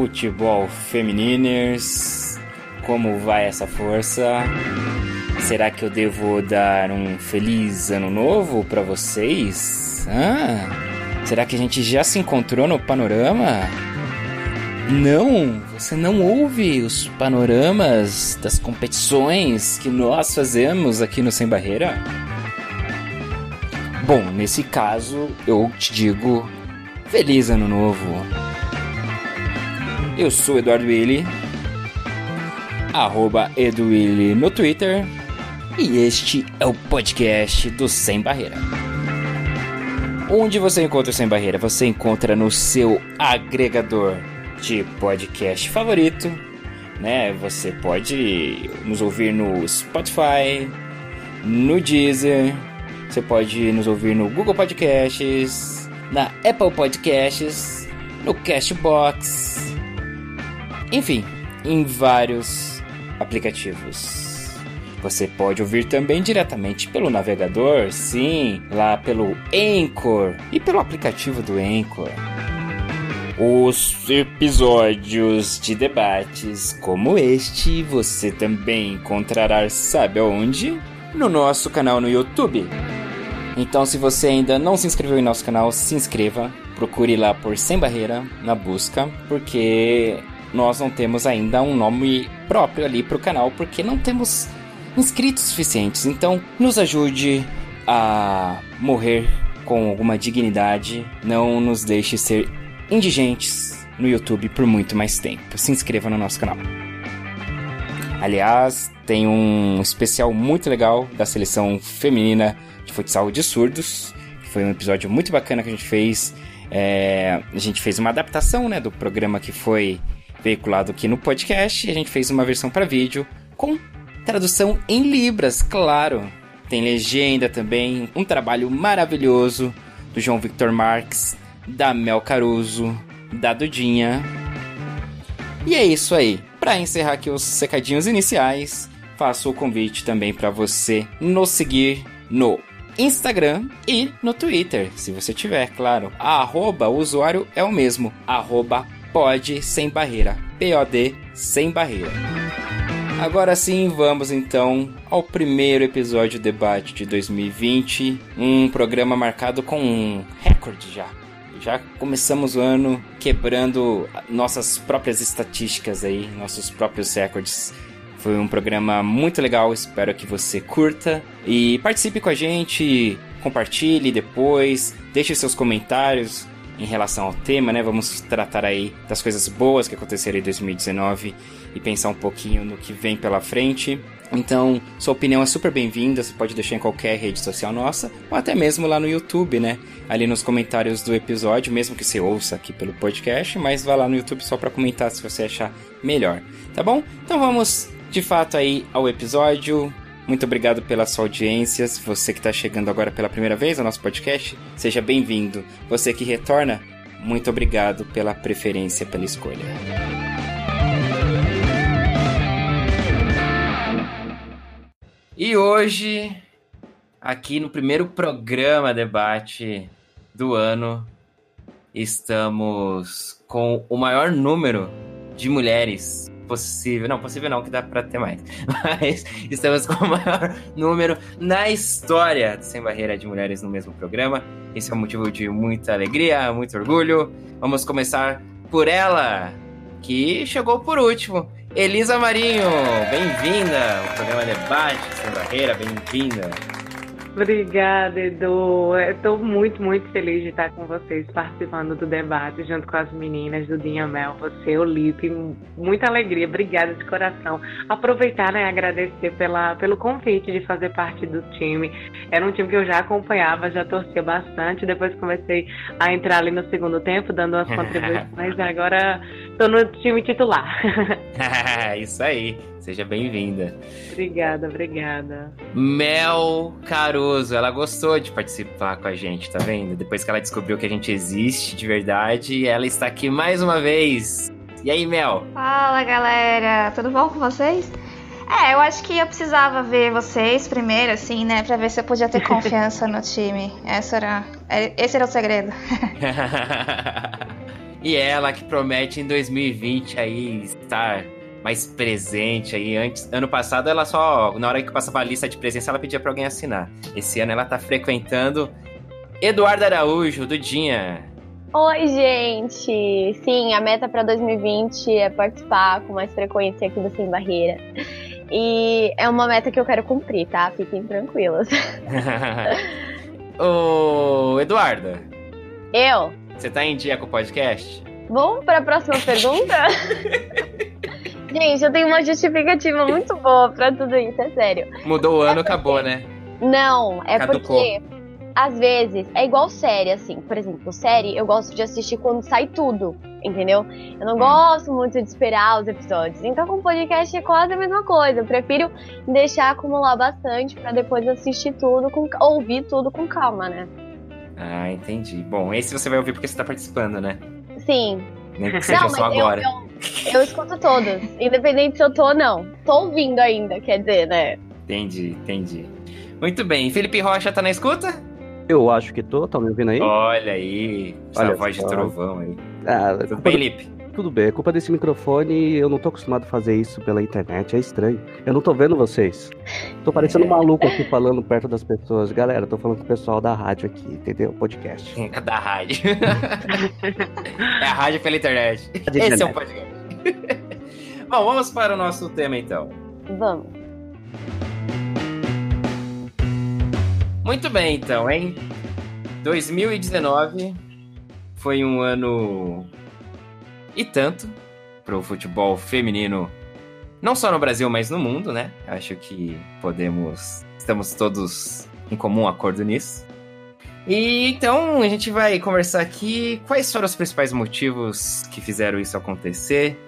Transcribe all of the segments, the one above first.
Futebol feminines! Como vai essa força? Será que eu devo dar um feliz ano novo para vocês? Ah, será que a gente já se encontrou no panorama? Não, você não ouve os panoramas das competições que nós fazemos aqui no Sem Barreira? Bom, nesse caso, eu te digo Feliz Ano Novo! Eu sou Eduardo Willi, arroba EduWilli no Twitter, e este é o podcast do Sem Barreira. Onde você encontra o Sem Barreira? Você encontra no seu agregador de podcast favorito, né? Você pode nos ouvir no Spotify, no Deezer, você pode nos ouvir no Google Podcasts, na Apple Podcasts, no Cashbox, enfim, em vários aplicativos. Você pode ouvir também diretamente pelo navegador, sim, lá pelo Anchor e pelo aplicativo do Anchor. Os episódios de debates como este você também encontrará, sabe aonde? No nosso canal no YouTube. Então, se você ainda não se inscreveu em nosso canal, se inscreva. Procure lá por Sem Barreira na busca, porque nós não temos ainda um nome próprio ali para o canal, porque não temos inscritos suficientes. Então, nos ajude a morrer com alguma dignidade. Não nos deixe ser indigentes no YouTube por muito mais tempo. Se inscreva no nosso canal. Aliás, tem um especial muito legal da seleção feminina de futsal de surdos. Foi um episódio muito bacana que a gente fez. É, a gente fez uma adaptação né, do programa que foi veiculado aqui no podcast a gente fez uma versão para vídeo com tradução em libras, claro. Tem legenda também, um trabalho maravilhoso do João Victor Marques, da Mel Caruso, da Dudinha. E é isso aí. Para encerrar aqui os secadinhos iniciais, faço o convite também para você nos seguir no Instagram e no Twitter, se você tiver, claro. A arroba, o usuário é o mesmo, arroba pode sem barreira, P-O-D sem barreira. Agora sim, vamos então ao primeiro episódio do debate de 2020, um programa marcado com um recorde já. Já começamos o ano quebrando nossas próprias estatísticas aí, nossos próprios recordes. Foi um programa muito legal, espero que você curta e participe com a gente, compartilhe depois, deixe seus comentários em relação ao tema, né? Vamos tratar aí das coisas boas que aconteceram em 2019 e pensar um pouquinho no que vem pela frente. Então, sua opinião é super bem-vinda, você pode deixar em qualquer rede social nossa, ou até mesmo lá no YouTube, né? Ali nos comentários do episódio, mesmo que você ouça aqui pelo podcast, mas vá lá no YouTube só para comentar se você achar melhor, tá bom? Então vamos de fato aí ao episódio. Muito obrigado pela sua audiência. Você que está chegando agora pela primeira vez ao nosso podcast, seja bem-vindo. Você que retorna, muito obrigado pela preferência, pela escolha. E hoje, aqui no primeiro programa debate do ano, estamos com o maior número de mulheres possível. Não, possível não, que dá pra ter mais. Mas estamos com o maior número na história do Sem Barreira de Mulheres no mesmo programa. Esse é um motivo de muita alegria, muito orgulho. Vamos começar por ela, que chegou por último. Elisa Marinho, bem-vinda ao programa Debate Sem Barreira, bem-vinda. Obrigada, Edu. Estou muito, muito feliz de estar com vocês participando do debate junto com as meninas do Dinha Mel, você, o Lipe. Muita alegria, obrigada de coração. Aproveitar né, e agradecer pela, pelo convite de fazer parte do time. Era um time que eu já acompanhava, já torcia bastante. Depois comecei a entrar ali no segundo tempo, dando as contribuições. agora estou no time titular. Isso aí. Seja bem-vinda. Obrigada, obrigada. Mel Caruso, ela gostou de participar com a gente, tá vendo? Depois que ela descobriu que a gente existe de verdade, ela está aqui mais uma vez. E aí, Mel? Fala, galera. Tudo bom com vocês? É, eu acho que eu precisava ver vocês primeiro, assim, né? Pra ver se eu podia ter confiança no time. Essa era, é, esse era o segredo. e ela que promete em 2020 aí estar mais presente aí. Antes, ano passado ela só, na hora que passava a lista de presença, ela pedia para alguém assinar. Esse ano ela tá frequentando Eduardo Araújo, Dudinha. Oi, gente! Sim, a meta para 2020 é participar com mais frequência aqui do Sem Barreira. E é uma meta que eu quero cumprir, tá? Fiquem tranquilos. Ô, Eduardo. Eu? Você tá em dia com o podcast? Vamos para a próxima pergunta? Gente, eu tenho uma justificativa muito boa pra tudo isso, é sério. Mudou o ano, é porque... acabou, né? Não, é Caducou. porque às vezes é igual série, assim. Por exemplo, série eu gosto de assistir quando sai tudo, entendeu? Eu não hum. gosto muito de esperar os episódios. Então, com podcast é quase a mesma coisa. Eu prefiro deixar acumular bastante para depois assistir tudo, com, ouvir tudo com calma, né? Ah, entendi. Bom, esse você vai ouvir porque você tá participando, né? Sim. Nem que seja não, só agora. Eu, eu, eu escuto todos, independente se eu tô ou não. Tô ouvindo ainda, quer dizer, né? Entendi, entendi. Muito bem. Felipe Rocha tá na escuta? Eu acho que tô, tá me ouvindo aí? Olha aí, essa Olha voz só. de trovão aí. Ah, Tudo bem, Felipe? Tudo bem. É culpa desse microfone eu não tô acostumado a fazer isso pela internet. É estranho. Eu não tô vendo vocês. Tô parecendo um maluco aqui falando perto das pessoas. Galera, tô falando com o pessoal da rádio aqui, entendeu? Podcast. da rádio. é a rádio pela internet. Rádio Esse internet. é o podcast. Bom, vamos para o nosso tema então. Vamos. Muito bem, então, hein? 2019 foi um ano e tanto para o futebol feminino, não só no Brasil, mas no mundo, né? Acho que podemos, estamos todos em comum acordo nisso. E então a gente vai conversar aqui quais foram os principais motivos que fizeram isso acontecer.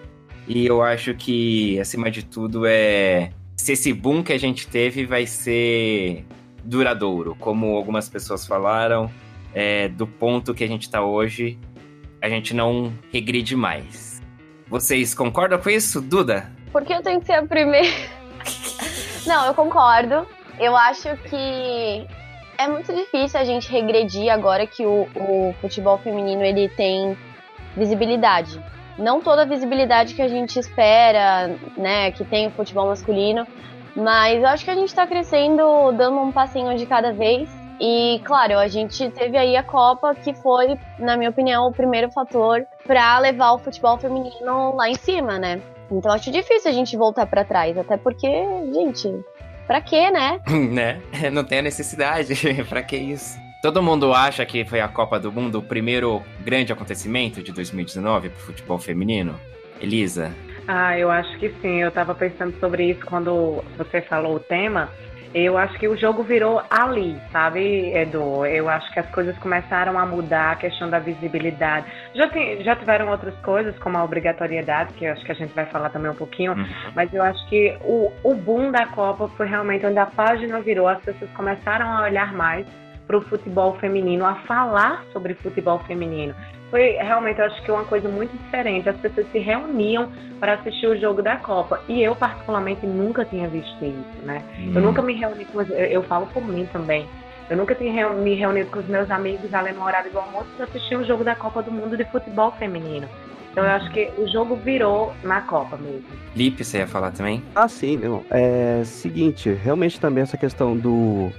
E eu acho que, acima de tudo, é se esse boom que a gente teve vai ser duradouro. Como algumas pessoas falaram, é, do ponto que a gente está hoje, a gente não regride mais. Vocês concordam com isso, Duda? Por que eu tenho que ser a primeira? não, eu concordo. Eu acho que é muito difícil a gente regredir agora que o, o futebol feminino ele tem visibilidade. Não toda a visibilidade que a gente espera, né, que tem o futebol masculino, mas eu acho que a gente está crescendo, dando um passinho de cada vez. E, claro, a gente teve aí a Copa, que foi, na minha opinião, o primeiro fator para levar o futebol feminino lá em cima, né? Então acho difícil a gente voltar para trás, até porque, gente, pra quê, né? né? Não tem a necessidade, pra que isso? Todo mundo acha que foi a Copa do Mundo o primeiro grande acontecimento de 2019 pro futebol feminino? Elisa? Ah, eu acho que sim. Eu tava pensando sobre isso quando você falou o tema. Eu acho que o jogo virou ali, sabe, Edu? Eu acho que as coisas começaram a mudar, a questão da visibilidade. Já, tem, já tiveram outras coisas, como a obrigatoriedade, que eu acho que a gente vai falar também um pouquinho, uhum. mas eu acho que o, o boom da Copa foi realmente onde a página virou, as pessoas começaram a olhar mais para o futebol feminino, a falar sobre futebol feminino foi realmente, eu acho que uma coisa muito diferente. As pessoas se reuniam para assistir o jogo da Copa. E eu, particularmente, nunca tinha visto isso, né? Hum. Eu nunca me reuni com. Eu, eu falo por mim também. Eu nunca tinha me reunido com os meus amigos ali no horário do almoço para assistir o jogo da Copa do Mundo de futebol feminino. Então eu acho que o jogo virou na Copa mesmo. Lipe, você ia falar também? Ah, sim, meu. É seguinte, realmente também essa questão do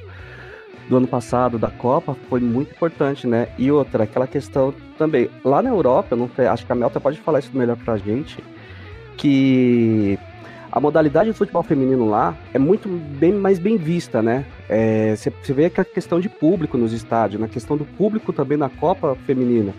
do ano passado, da Copa, foi muito importante, né? E outra, aquela questão também. Lá na Europa, não sei, acho que a Melta pode falar isso melhor pra gente, que a modalidade de futebol feminino lá é muito bem mais bem vista, né? Você é, vê que a questão de público nos estádios, na questão do público também na Copa Feminina.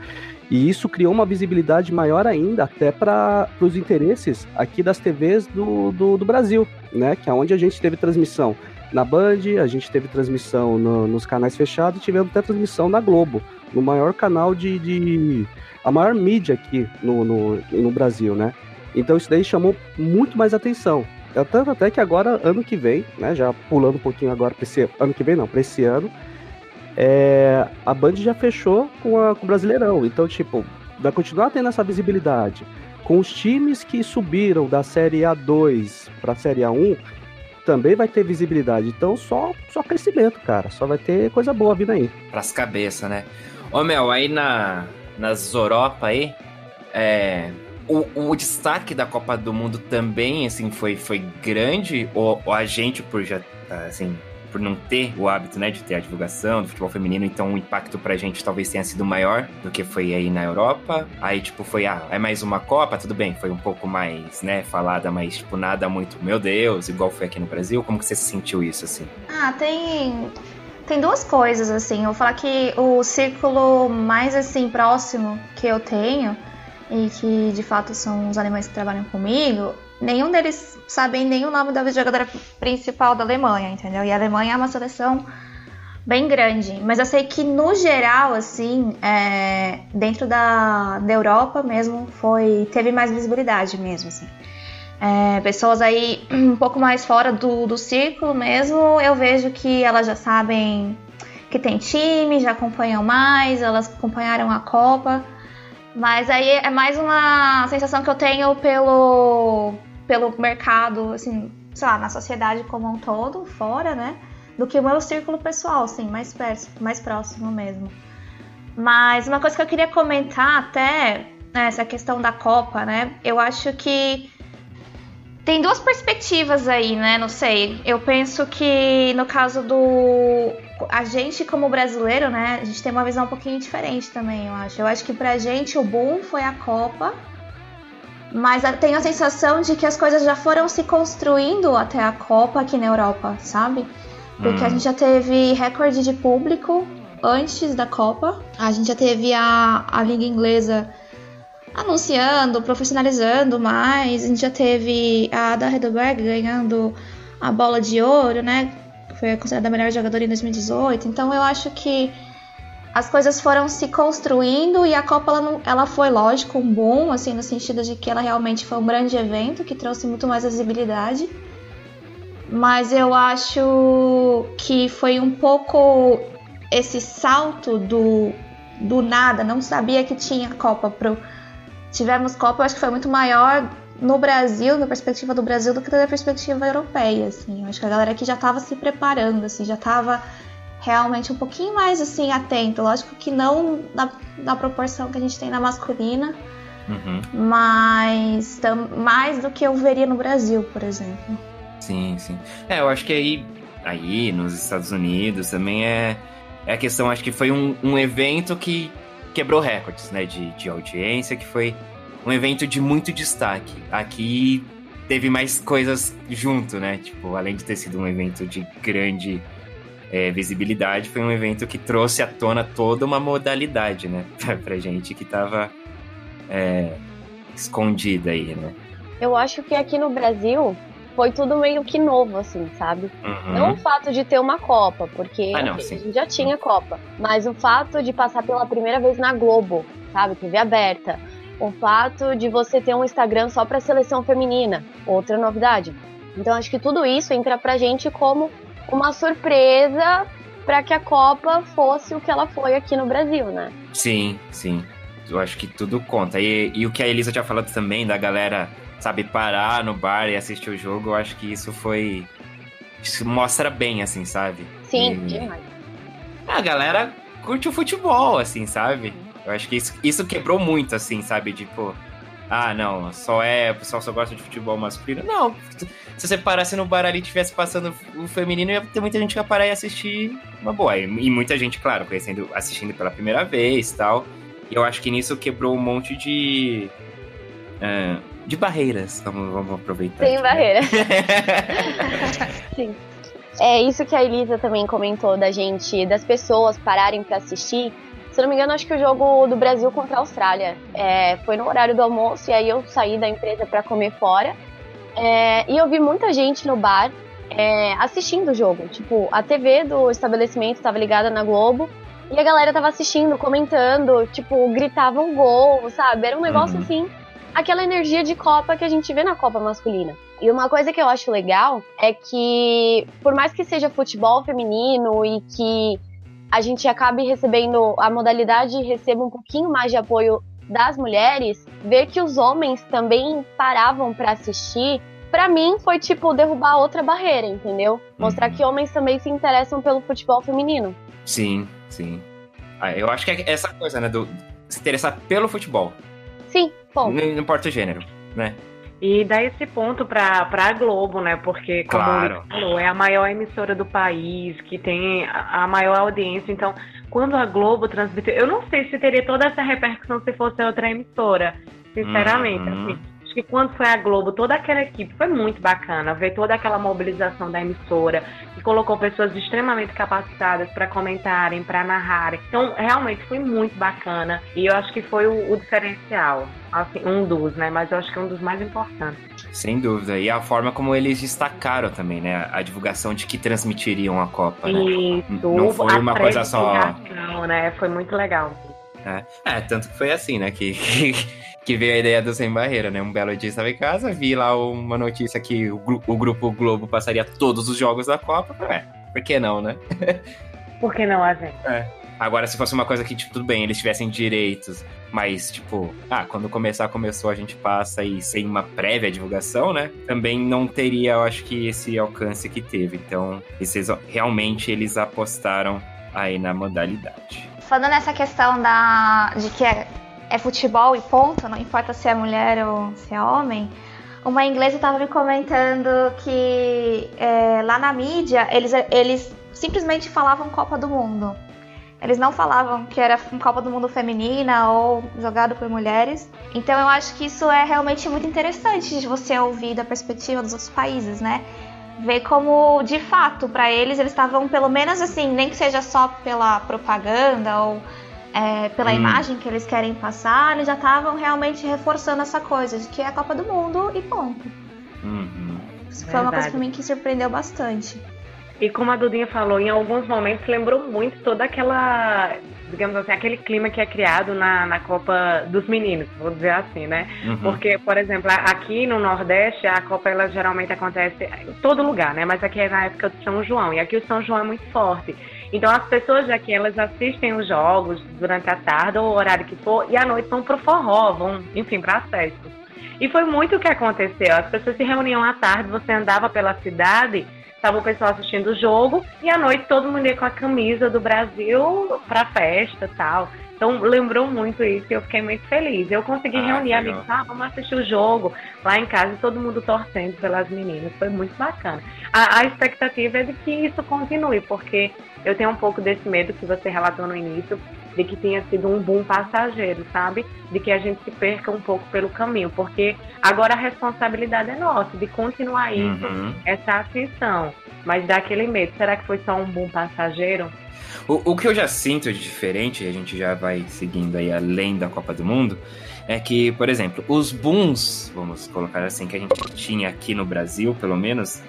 E isso criou uma visibilidade maior ainda, até para os interesses aqui das TVs do, do, do, Brasil, né? Que é onde a gente teve transmissão na Band, a gente teve transmissão no, nos canais fechados e tivemos até transmissão na Globo, no maior canal de. de a maior mídia aqui no, no, no Brasil, né? Então isso daí chamou muito mais atenção. Tanto até que agora, ano que vem, né? Já pulando um pouquinho agora para esse ano que vem, não, para esse ano, é, a Band já fechou com, a, com o Brasileirão. Então, tipo, vai continuar tendo essa visibilidade. Com os times que subiram da Série A2 para a Série A1, também vai ter visibilidade. Então, só, só crescimento, cara. Só vai ter coisa boa vindo aí. Pras cabeças, né? Ô, Mel, aí na, nas Europa aí, é, o, o, destaque da Copa do Mundo também, assim, foi, foi grande? Ou, ou, a gente, por já, assim, por não ter o hábito, né, de ter a divulgação do futebol feminino, então o impacto pra gente talvez tenha sido maior do que foi aí na Europa. Aí, tipo, foi, ah, é mais uma Copa, tudo bem, foi um pouco mais, né, falada, mas, tipo, nada muito, meu Deus, igual foi aqui no Brasil. Como que você sentiu isso, assim? Ah, tem... Tem duas coisas, assim. Eu vou falar que o círculo mais, assim, próximo que eu tenho e que de fato são os alemães que trabalham comigo, nenhum deles sabem nem o nome da jogadora principal da Alemanha, entendeu? E a Alemanha é uma seleção bem grande, mas eu sei que no geral, assim, é, dentro da, da Europa mesmo, foi teve mais visibilidade mesmo, assim. É, pessoas aí um pouco mais fora do, do círculo mesmo, eu vejo que elas já sabem que tem time, já acompanham mais, elas acompanharam a Copa. Mas aí é mais uma sensação que eu tenho pelo, pelo mercado, assim, sei lá, na sociedade como um todo, fora, né? Do que o meu círculo pessoal, assim, mais perto, mais próximo mesmo. Mas uma coisa que eu queria comentar até, né, essa questão da Copa, né? Eu acho que tem duas perspectivas aí, né? Não sei. Eu penso que no caso do a gente como brasileiro, né, a gente tem uma visão um pouquinho diferente também, eu acho. Eu acho que pra gente o boom foi a Copa, mas tenho a sensação de que as coisas já foram se construindo até a Copa aqui na Europa, sabe? Porque hum. a gente já teve recorde de público antes da Copa, a gente já teve a, a Liga Inglesa anunciando, profissionalizando mais, a gente já teve a Ada Hedelberg ganhando a bola de ouro, né? foi considerada a melhor jogadora em 2018. Então eu acho que as coisas foram se construindo e a Copa ela, não, ela foi, lógico, um bom, assim, no sentido de que ela realmente foi um grande evento que trouxe muito mais visibilidade. Mas eu acho que foi um pouco esse salto do, do nada, não sabia que tinha Copa pro. Tivemos Copa, eu acho que foi muito maior no Brasil, na perspectiva do Brasil, do que da perspectiva europeia, assim. Eu acho que a galera aqui já estava se preparando, assim, já estava realmente um pouquinho mais, assim, atento. Lógico que não na, na proporção que a gente tem na masculina, uhum. mas tam, mais do que eu veria no Brasil, por exemplo. Sim, sim. É, eu acho que aí, aí nos Estados Unidos também é, é a questão, acho que foi um, um evento que quebrou recordes, né, de, de audiência, que foi um evento de muito destaque. Aqui teve mais coisas junto, né? Tipo, além de ter sido um evento de grande é, visibilidade, foi um evento que trouxe à tona toda uma modalidade, né? Pra, gente que tava é, escondida aí, né? Eu acho que aqui no Brasil foi tudo meio que novo, assim, sabe? Uhum. Não o fato de ter uma Copa, porque ah, não, a gente já tinha Copa, mas o fato de passar pela primeira vez na Globo, sabe? TV aberta o fato de você ter um Instagram só para seleção feminina, outra novidade. Então acho que tudo isso entra pra gente como uma surpresa para que a Copa fosse o que ela foi aqui no Brasil, né? Sim, sim. Eu acho que tudo conta. E, e o que a Elisa tinha falado também da galera, sabe, parar no bar e assistir o jogo, eu acho que isso foi. Isso mostra bem, assim, sabe? Sim, e... demais. A galera curte o futebol, assim, sabe? Eu acho que isso, isso quebrou muito, assim, sabe? Tipo, ah, não, só é, o pessoal só gosta de futebol masculino. Não, se você parasse no bar ali e estivesse passando o feminino, ia ter muita gente que ia parar e assistir uma boa. E, muita gente, claro, conhecendo, assistindo pela primeira vez e tal. E eu acho que nisso quebrou um monte de. Uh, de barreiras. Vamos, vamos aproveitar. Sem barreiras. Sim. É isso que a Elisa também comentou da gente, das pessoas pararem para assistir. Se não me engano, acho que o jogo do Brasil contra a Austrália é, foi no horário do almoço e aí eu saí da empresa para comer fora. É, e eu vi muita gente no bar é, assistindo o jogo. Tipo, a TV do estabelecimento estava ligada na Globo e a galera tava assistindo, comentando, tipo, gritavam gol, sabe? Era um negócio uhum. assim, aquela energia de Copa que a gente vê na Copa masculina. E uma coisa que eu acho legal é que, por mais que seja futebol feminino e que a gente acabe recebendo, a modalidade receba um pouquinho mais de apoio das mulheres, ver que os homens também paravam para assistir, para mim foi tipo derrubar outra barreira, entendeu? Mostrar uhum. que homens também se interessam pelo futebol feminino. Sim, sim. Ah, eu acho que é essa coisa, né, do se interessar pelo futebol. Sim, bom. Não, importa o gênero, né? E dá esse ponto para a Globo, né? Porque, como claro. falou, é a maior emissora do país, que tem a, a maior audiência. Então, quando a Globo transmitiu. Eu não sei se teria toda essa repercussão se fosse outra emissora, sinceramente. Uhum. Assim, que quando foi a Globo, toda aquela equipe foi muito bacana, ver toda aquela mobilização da emissora, que colocou pessoas extremamente capacitadas para comentarem, para narrarem. Então, realmente foi muito bacana e eu acho que foi o, o diferencial, assim, um dos, né? Mas eu acho que é um dos mais importantes. Sem dúvida. E a forma como eles destacaram também, né? A divulgação de que transmitiriam a Copa, né? Isso, Não foi uma coisa só. Né? Foi muito legal. É. é, tanto que foi assim, né? Que que veio a ideia do Sem Barreira, né? Um belo dia estava em casa, vi lá uma notícia que o, o Grupo Globo passaria todos os jogos da Copa. É, por que não, né? por que não, a gente? É. Agora, se fosse uma coisa que, tipo, tudo bem, eles tivessem direitos, mas, tipo, ah, quando começar, começou, a gente passa e sem uma prévia divulgação, né? Também não teria, eu acho que, esse alcance que teve. Então, esses, realmente, eles apostaram aí na modalidade. Falando nessa questão da, de que é é futebol e ponto, não importa se é mulher ou se é homem. Uma inglesa estava me comentando que é, lá na mídia eles, eles simplesmente falavam Copa do Mundo. Eles não falavam que era Copa do Mundo feminina ou jogado por mulheres. Então eu acho que isso é realmente muito interessante de você ouvir da perspectiva dos outros países, né? Ver como, de fato, para eles, eles estavam pelo menos assim, nem que seja só pela propaganda ou é, pela hum. imagem que eles querem passar, eles já estavam realmente reforçando essa coisa de que é a Copa do Mundo e ponto. Uhum. Isso foi uma coisa pra mim que surpreendeu bastante. E como a Dudinha falou, em alguns momentos lembrou muito toda aquela, digamos assim, aquele clima que é criado na, na Copa dos Meninos, vou dizer assim, né? Uhum. Porque, por exemplo, aqui no Nordeste, a Copa ela geralmente acontece em todo lugar, né? Mas aqui é na época do São João, e aqui o São João é muito forte. Então as pessoas aqui elas assistem os jogos durante a tarde ou o horário que for e à noite vão pro forró, vão, enfim, para as festas. E foi muito o que aconteceu. As pessoas se reuniam à tarde, você andava pela cidade, estava o pessoal assistindo o jogo e à noite todo mundo ia com a camisa do Brasil para festa, tal. Então lembrou muito isso e eu fiquei muito feliz. Eu consegui ah, reunir amigos, ah, vamos assistir o jogo lá em casa, todo mundo torcendo pelas meninas. Foi muito bacana. A, a expectativa é de que isso continue, porque eu tenho um pouco desse medo que você relatou no início, de que tenha sido um boom passageiro, sabe? De que a gente se perca um pouco pelo caminho, porque agora a responsabilidade é nossa de continuar isso, uhum. essa atenção. Mas dá aquele medo, será que foi só um boom passageiro? O, o que eu já sinto de diferente, a gente já vai seguindo aí além da Copa do Mundo, é que, por exemplo, os booms, vamos colocar assim, que a gente tinha aqui no Brasil, pelo menos,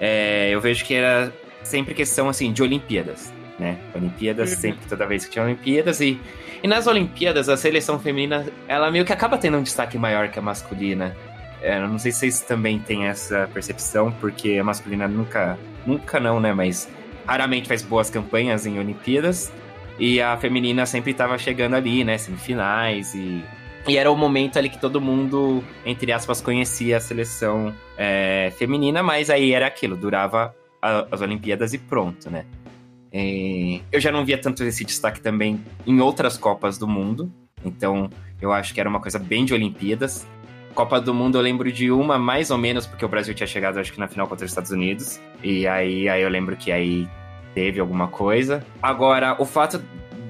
é, eu vejo que era sempre questão assim de Olimpíadas, né? Olimpíadas, uhum. sempre, toda vez que tinha Olimpíadas, e, e nas Olimpíadas a seleção feminina, ela meio que acaba tendo um destaque maior que a masculina. É, não sei se vocês também têm essa percepção, porque a masculina nunca, nunca não, né? Mas raramente faz boas campanhas em Olimpíadas. E a feminina sempre estava chegando ali, né? Semifinais e. E era o momento ali que todo mundo, entre aspas, conhecia a seleção é, feminina, mas aí era aquilo, durava a, as Olimpíadas e pronto, né? E eu já não via tanto esse destaque também em outras Copas do Mundo, então eu acho que era uma coisa bem de Olimpíadas. Copa do Mundo eu lembro de uma mais ou menos, porque o Brasil tinha chegado, acho que na final contra os Estados Unidos. E aí, aí eu lembro que aí teve alguma coisa. Agora, o fato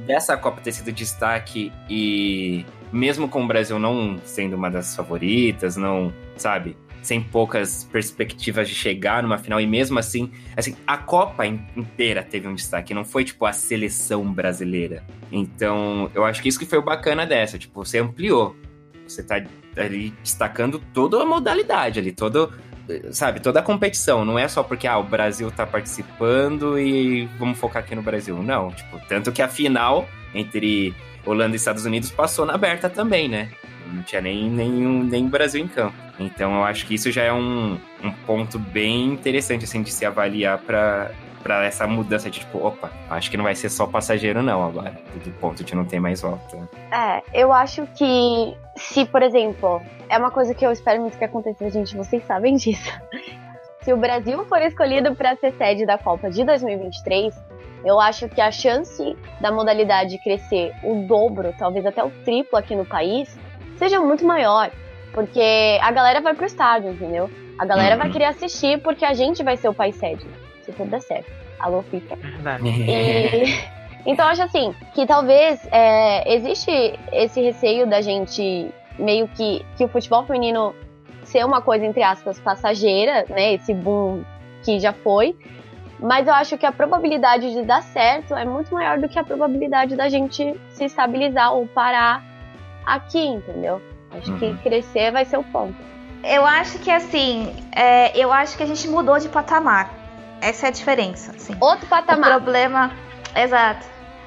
dessa Copa ter sido destaque e mesmo com o Brasil não sendo uma das favoritas, não, sabe, sem poucas perspectivas de chegar numa final e mesmo assim, assim, a Copa inteira teve um destaque, não foi tipo a seleção brasileira. Então, eu acho que isso que foi o bacana dessa, tipo, você ampliou. Você tá ali destacando toda a modalidade ali, todo sabe, toda a competição, não é só porque ah, o Brasil tá participando e vamos focar aqui no Brasil. Não, tipo, tanto que a final entre Holanda e Estados Unidos passou na aberta também, né? Não tinha nem nenhum nem Brasil em campo. Então eu acho que isso já é um, um ponto bem interessante assim de se avaliar para para essa mudança de tipo, opa, acho que não vai ser só passageiro não agora, do ponto de não ter mais volta. É, eu acho que se, por exemplo, é uma coisa que eu espero muito que aconteça, gente, vocês sabem disso. Se o Brasil for escolhido para ser sede da Copa de 2023, eu acho que a chance da modalidade crescer o dobro, talvez até o triplo aqui no país, seja muito maior. Porque a galera vai pro estádio, entendeu? A galera uhum. vai querer assistir porque a gente vai ser o país sede, se tudo der certo. Alô, FIFA. E... Então, acho assim, que talvez é, existe esse receio da gente meio que, que o futebol feminino ser uma coisa, entre aspas, passageira, né? Esse boom que já foi. Mas eu acho que a probabilidade de dar certo é muito maior do que a probabilidade da gente se estabilizar ou parar aqui, entendeu? Acho uhum. que crescer vai ser o ponto. Eu acho que assim, é, eu acho que a gente mudou de patamar. Essa é a diferença. Assim. Outro patamar. O problema. Exato.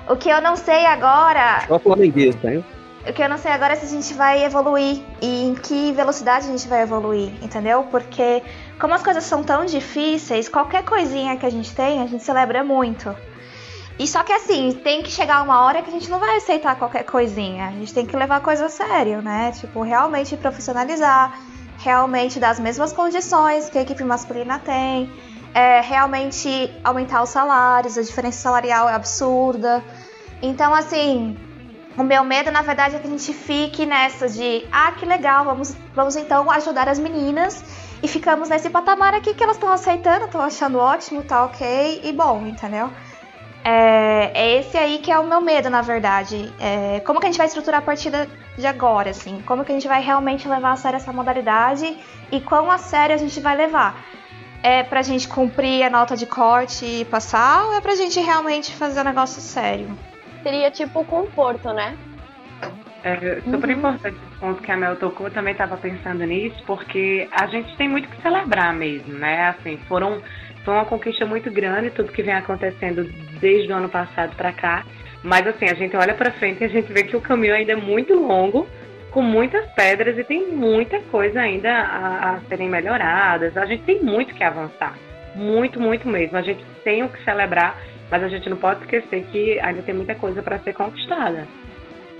O que eu não sei agora. Só flamenguista, hein? O que eu não sei agora é se a gente vai evoluir e em que velocidade a gente vai evoluir, entendeu? Porque como as coisas são tão difíceis, qualquer coisinha que a gente tem, a gente celebra muito. E só que assim, tem que chegar uma hora que a gente não vai aceitar qualquer coisinha. A gente tem que levar a coisa a sério, né? Tipo, realmente profissionalizar, realmente dar as mesmas condições que a equipe masculina tem, é, realmente aumentar os salários, a diferença salarial é absurda. Então, assim, o meu medo, na verdade, é que a gente fique nessa de, ah, que legal, vamos, vamos então ajudar as meninas e ficamos nesse patamar aqui que elas estão aceitando, estão achando ótimo, tá ok e bom, entendeu? É, é, esse aí que é o meu medo, na verdade. É, como que a gente vai estruturar a partida de agora, assim? Como que a gente vai realmente levar a sério essa modalidade e quão a sério a gente vai levar? É pra gente cumprir a nota de corte e passar ou é pra gente realmente fazer um negócio sério? seria tipo o conforto, né? É super uhum. importante esse ponto que a Mel tocou, eu também estava pensando nisso, porque a gente tem muito que celebrar mesmo, né? Assim, foram, foi uma conquista muito grande, tudo que vem acontecendo desde o ano passado para cá. Mas assim, a gente olha para frente e a gente vê que o caminho ainda é muito longo, com muitas pedras e tem muita coisa ainda a, a serem melhoradas. A gente tem muito que avançar. Muito, muito mesmo. A gente tem o que celebrar mas a gente não pode esquecer que ainda tem muita coisa para ser conquistada.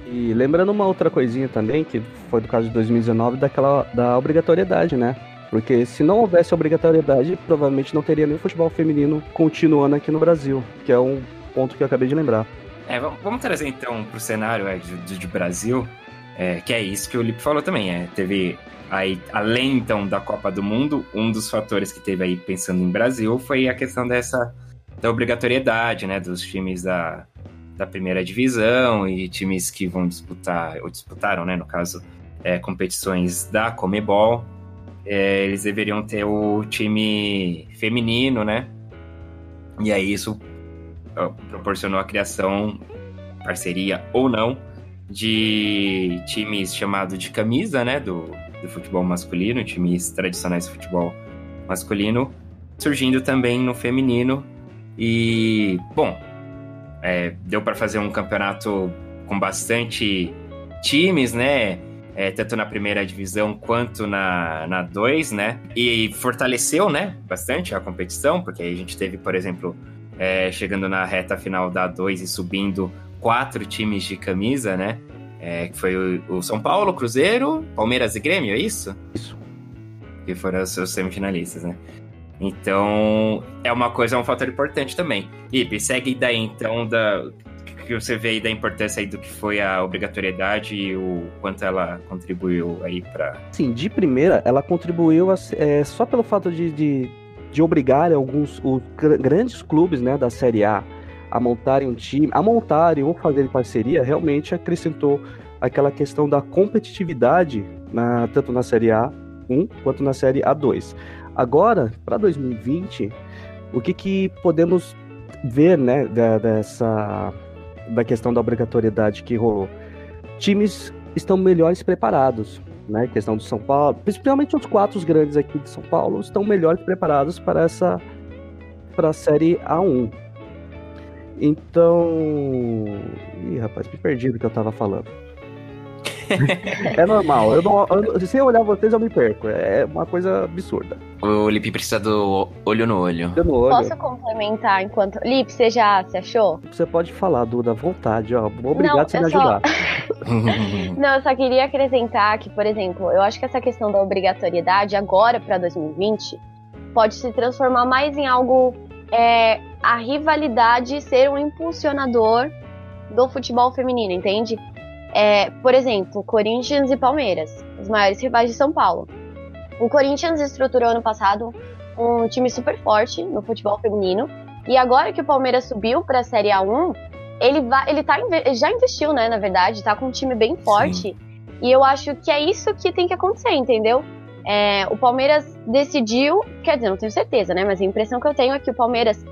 E lembrando uma outra coisinha também, que foi do caso de 2019, daquela da obrigatoriedade, né? Porque se não houvesse obrigatoriedade, provavelmente não teria nem futebol feminino continuando aqui no Brasil, que é um ponto que eu acabei de lembrar. É, vamos trazer então para o cenário é, de, de Brasil, é, que é isso que o Lipe falou também. É, teve aí, além então da Copa do Mundo, um dos fatores que teve aí pensando em Brasil foi a questão dessa da obrigatoriedade, né, dos times da, da primeira divisão e times que vão disputar, ou disputaram, né, no caso, é, competições da Comebol, é, eles deveriam ter o time feminino, né, e aí isso proporcionou a criação, parceria ou não, de times chamados de camisa, né, do, do futebol masculino, times tradicionais de futebol masculino, surgindo também no feminino, e, bom, é, deu para fazer um campeonato com bastante times, né? É, tanto na primeira divisão quanto na 2, né? E fortaleceu, né? Bastante a competição, porque aí a gente teve, por exemplo, é, chegando na reta final da 2 e subindo quatro times de camisa, né? É, que foi o, o, São Paulo, Cruzeiro, Palmeiras e Grêmio, é isso? Isso. Que foram os seus semifinalistas, né? Então, é uma coisa, é um fator importante também. E segue daí, então, da que você vê aí da importância aí do que foi a obrigatoriedade e o quanto ela contribuiu aí para. Sim, de primeira, ela contribuiu é, só pelo fato de, de, de obrigar alguns os grandes clubes né, da Série A a montarem um time, a montarem ou fazerem parceria, realmente acrescentou aquela questão da competitividade, na, tanto na Série A1 quanto na Série A2. Agora, para 2020, o que, que podemos ver né, da, dessa da questão da obrigatoriedade que rolou? Times estão melhores preparados, né? Questão do São Paulo, principalmente os quatro grandes aqui de São Paulo estão melhores preparados para essa para a série A1. Então, Ih, rapaz, me perdi do que eu tava falando. é normal. Eu não, eu, se eu olhar vocês, eu me perco. É uma coisa absurda. O Lip precisa do olho no olho. olho, no olho. Posso complementar enquanto. Lip, você já se achou? Você pode falar, Duda, à vontade, ó. Obrigado por me ajudar. não, eu só queria acrescentar que, por exemplo, eu acho que essa questão da obrigatoriedade agora para 2020 pode se transformar mais em algo. É, a rivalidade ser um impulsionador do futebol feminino, entende? É, por exemplo, Corinthians e Palmeiras, os maiores rivais de São Paulo. O Corinthians estruturou ano passado um time super forte no futebol feminino. E agora que o Palmeiras subiu para a Série A1, ele, vai, ele, tá, já investiu, né, na verdade, tá com um time bem forte. Sim. E eu acho que é isso que tem que acontecer, entendeu? É, o Palmeiras decidiu, quer dizer, não tenho certeza, né? Mas a impressão que eu tenho é que o Palmeiras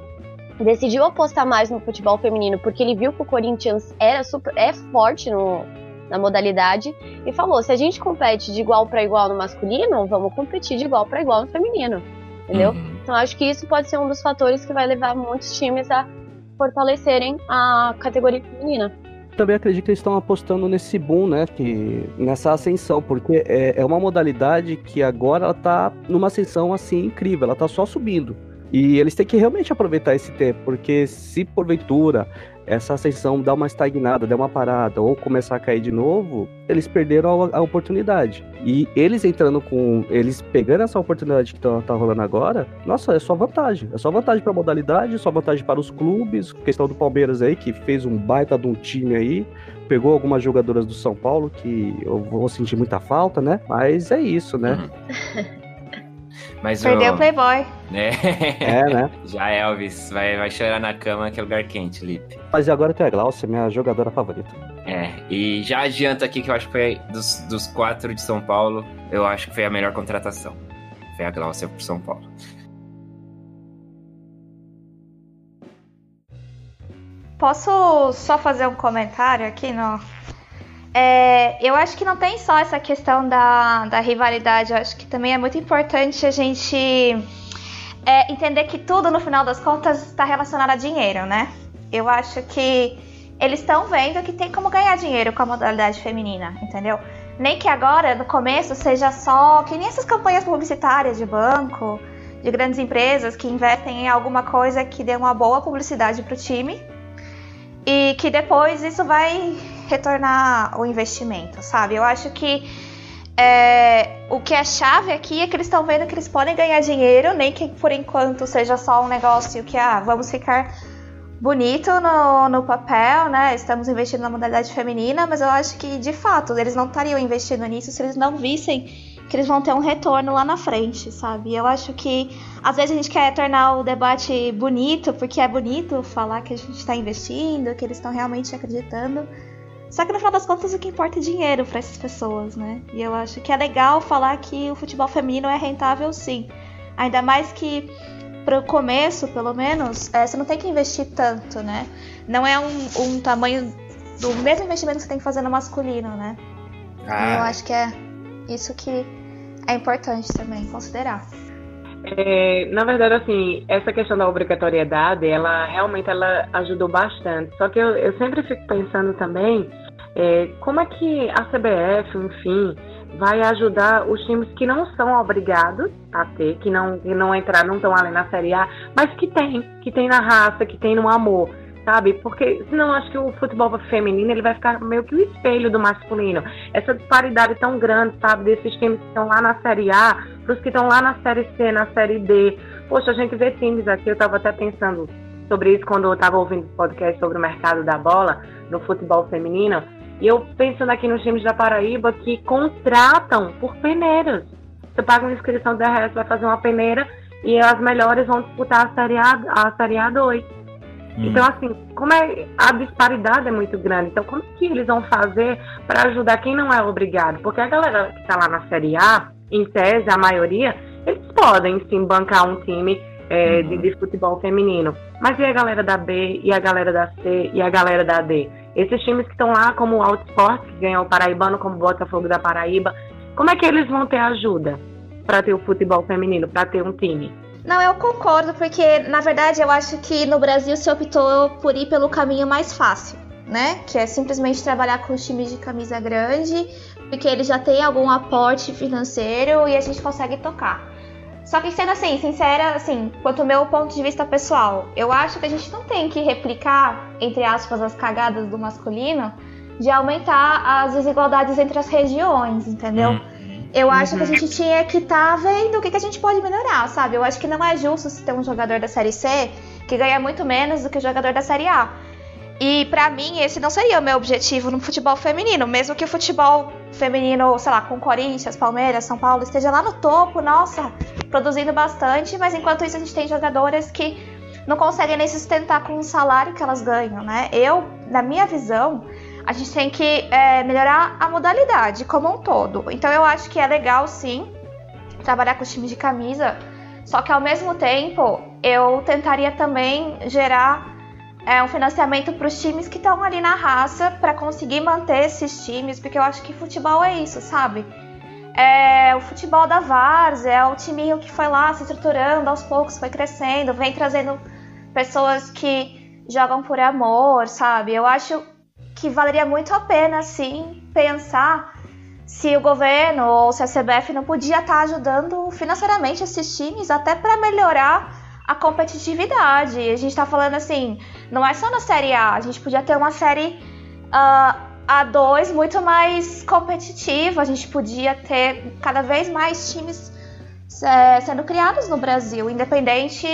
decidiu apostar mais no futebol feminino porque ele viu que o Corinthians era super, é forte no, na modalidade e falou: se a gente compete de igual para igual no masculino, vamos competir de igual para igual no feminino. Entendeu? Uhum. Então acho que isso pode ser um dos fatores que vai levar muitos times a fortalecerem a categoria feminina. Também acredito que eles estão apostando nesse boom, né? Que, nessa ascensão, porque é, é uma modalidade que agora ela tá numa ascensão assim incrível, ela tá só subindo. E eles têm que realmente aproveitar esse tempo, porque se porventura essa ascensão dá uma estagnada, der uma parada ou começar a cair de novo, eles perderam a, a oportunidade. E eles entrando com. Eles pegando essa oportunidade que tá, tá rolando agora, nossa, é só vantagem. É só vantagem para a modalidade, só vantagem para os clubes. Questão do Palmeiras aí, que fez um baita de um time aí. Pegou algumas jogadoras do São Paulo que eu vou sentir muita falta, né? Mas é isso, né? Mas Perdeu o, o Playboy. Né? É, né? Já Elvis, vai, vai chorar na cama que é lugar quente, Lipe. Mas agora tem a Glaucia, minha jogadora favorita. É, e já adianta aqui que eu acho que foi dos, dos quatro de São Paulo, eu acho que foi a melhor contratação. Foi a Glaucia pro São Paulo. Posso só fazer um comentário aqui no, é, eu acho que não tem só essa questão da, da rivalidade, eu acho que também é muito importante a gente é, entender que tudo, no final das contas, está relacionado a dinheiro, né? Eu acho que eles estão vendo que tem como ganhar dinheiro com a modalidade feminina, entendeu? Nem que agora, no começo, seja só que nem essas campanhas publicitárias de banco, de grandes empresas que investem em alguma coisa que dê uma boa publicidade para o time e que depois isso vai retornar o investimento, sabe? Eu acho que é, o que é chave aqui é que eles estão vendo que eles podem ganhar dinheiro, nem que por enquanto seja só um negócio que, ah, vamos ficar bonito no, no papel, né? Estamos investindo na modalidade feminina, mas eu acho que de fato eles não estariam investindo nisso se eles não vissem que eles vão ter um retorno lá na frente, sabe? Eu acho que às vezes a gente quer tornar o debate bonito, porque é bonito falar que a gente está investindo, que eles estão realmente acreditando. Só que no final das contas o que importa é dinheiro para essas pessoas, né? E eu acho que é legal falar que o futebol feminino é rentável sim. Ainda mais que para o começo, pelo menos, é, você não tem que investir tanto, né? Não é um, um, tamanho do mesmo investimento que você tem que fazer no masculino, né? Ah. Eu acho que é isso que é importante também considerar. É, na verdade, assim, essa questão da obrigatoriedade, ela realmente ela ajudou bastante. Só que eu, eu sempre fico pensando também é, como é que a CBF, enfim, vai ajudar os times que não são obrigados a ter, que não, que não entrar, não estão ali na Série A, mas que tem, que tem na raça, que tem no amor sabe? Porque senão acho que o futebol feminino ele vai ficar meio que o espelho do masculino. Essa disparidade tão grande, sabe? Desses times que estão lá na Série A, para os que estão lá na Série C, na Série D. Poxa, a gente vê times aqui, eu estava até pensando sobre isso quando eu estava ouvindo o podcast sobre o mercado da bola no futebol feminino. E eu pensando aqui nos times da Paraíba que contratam por peneiras. Você paga uma inscrição de 10 reais, vai fazer uma peneira e as melhores vão disputar a Série A, a Série A2 Hum. Então, assim, como é, a disparidade é muito grande. Então, como que eles vão fazer para ajudar quem não é obrigado? Porque a galera que está lá na Série A, em tese, a maioria, eles podem sim bancar um time é, uhum. de, de, futebol feminino. Mas e a galera da B, e a galera da C, e a galera da D? Esses times que estão lá, como o Alto Esporte, que ganhou o Paraibano, como o Botafogo da Paraíba, como é que eles vão ter ajuda para ter o futebol feminino, para ter um time? Não, eu concordo, porque na verdade eu acho que no Brasil se optou por ir pelo caminho mais fácil, né? Que é simplesmente trabalhar com os times de camisa grande, porque eles já têm algum aporte financeiro e a gente consegue tocar. Só que sendo assim, sincera, assim, quanto ao meu ponto de vista pessoal, eu acho que a gente não tem que replicar, entre aspas, as cagadas do masculino de aumentar as desigualdades entre as regiões, entendeu? Hum. Eu acho uhum. que a uhum. gente tinha que estar tá vendo o que, que a gente pode melhorar, sabe? Eu acho que não é justo se ter um jogador da Série C que ganha muito menos do que o jogador da Série A. E para mim, esse não seria o meu objetivo no futebol feminino. Mesmo que o futebol feminino, sei lá, com Corinthians, Palmeiras, São Paulo, esteja lá no topo, nossa, produzindo bastante, mas enquanto isso a gente tem jogadoras que não conseguem nem sustentar com o salário que elas ganham, né? Eu, na minha visão, a gente tem que é, melhorar a modalidade como um todo. Então eu acho que é legal sim trabalhar com os times de camisa, só que ao mesmo tempo eu tentaria também gerar é, um financiamento para os times que estão ali na raça para conseguir manter esses times, porque eu acho que futebol é isso, sabe? É o futebol da Vars, é o timinho que foi lá se estruturando aos poucos, foi crescendo, vem trazendo pessoas que jogam por amor, sabe? Eu acho que valeria muito a pena, sim, pensar se o governo ou se a CBF não podia estar ajudando financeiramente esses times até para melhorar a competitividade. A gente está falando assim, não é só na Série A, a gente podia ter uma série uh, A2 muito mais competitiva, a gente podia ter cada vez mais times é, sendo criados no Brasil, independente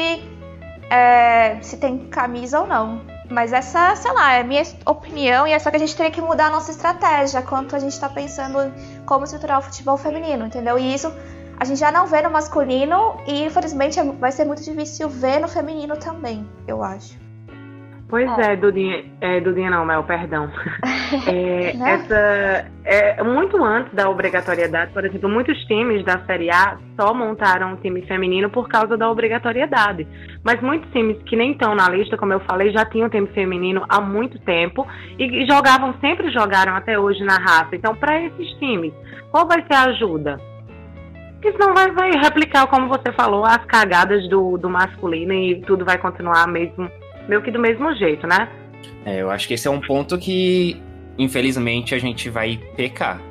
é, se tem camisa ou não. Mas essa, sei lá, é a minha opinião e é só que a gente teria que mudar a nossa estratégia quanto a gente está pensando como estruturar o futebol feminino, entendeu? E isso a gente já não vê no masculino e infelizmente vai ser muito difícil ver no feminino também, eu acho. Pois é, é Dudinha, é, Dudinha não, Mel, perdão. É, né? essa, é, muito antes da obrigatoriedade, por exemplo, muitos times da Série A só montaram um time feminino por causa da obrigatoriedade. Mas muitos times que nem estão na lista, como eu falei, já tinham time feminino há muito tempo e jogavam, sempre jogaram até hoje na raça. Então, para esses times, qual vai ser a ajuda? Porque senão vai, vai replicar, como você falou, as cagadas do, do masculino e tudo vai continuar mesmo meio que do mesmo jeito, né? É, eu acho que esse é um ponto que, infelizmente, a gente vai pecar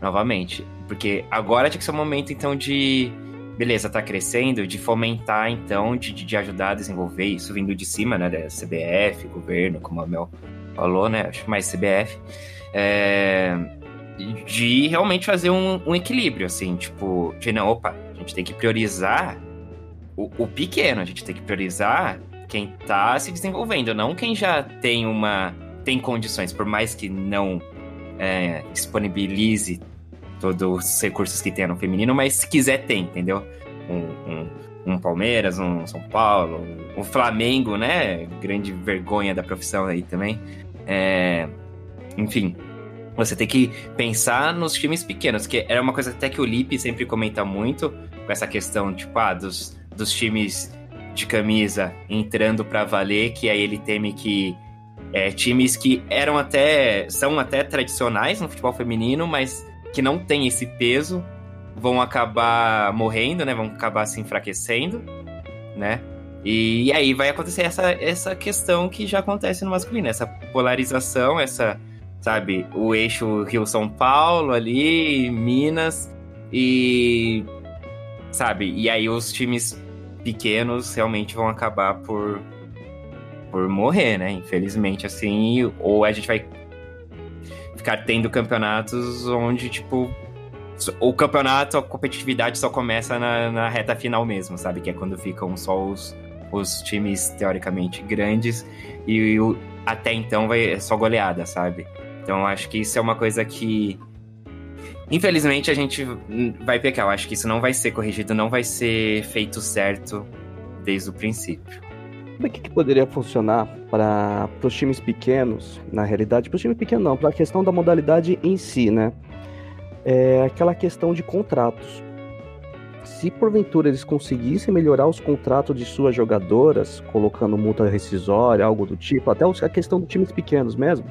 novamente. Porque agora tinha que ser o um momento, então, de. Beleza, tá crescendo, de fomentar, então, de, de ajudar a desenvolver isso vindo de cima, né? Da CBF, governo, como a Mel falou, né? Acho mais CBF. É, de realmente fazer um, um, equilíbrio, assim, tipo, de não, opa, a gente tem que priorizar o, o pequeno, a gente tem que priorizar quem tá se desenvolvendo, não quem já tem uma tem condições, por mais que não é, disponibilize todos os recursos que tem no feminino, mas se quiser tem, entendeu? Um, um, um Palmeiras, um São Paulo, um Flamengo, né? Grande vergonha da profissão aí também. É, enfim, você tem que pensar nos times pequenos, que era uma coisa até que o Lipe sempre comenta muito, com essa questão, tipo, ah, dos, dos times de camisa entrando para valer, que aí ele teme que é, times que eram até são até tradicionais no futebol feminino, mas que não tem esse peso vão acabar morrendo, né? Vão acabar se enfraquecendo, né? E, e aí vai acontecer essa, essa questão que já acontece no masculino, essa polarização, essa, sabe, o eixo Rio-São Paulo ali, Minas, e sabe, e aí os times pequenos realmente vão acabar por, por morrer, né? Infelizmente, assim, ou a gente vai ficar tendo campeonatos onde, tipo, o campeonato, a competitividade só começa na, na reta final mesmo, sabe? Que é quando ficam só os, os times teoricamente grandes e o, até então vai é só goleada, sabe? Então acho que isso é uma coisa que Infelizmente a gente vai pecar. Eu acho que isso não vai ser corrigido, não vai ser feito certo desde o princípio. Como é que, poderia funcionar para os times pequenos, na realidade? Para os times pequenos não, para a questão da modalidade em si, né? É aquela questão de contratos. Se porventura eles conseguissem melhorar os contratos de suas jogadoras, colocando multa rescisória, algo do tipo, até a questão de times pequenos mesmo,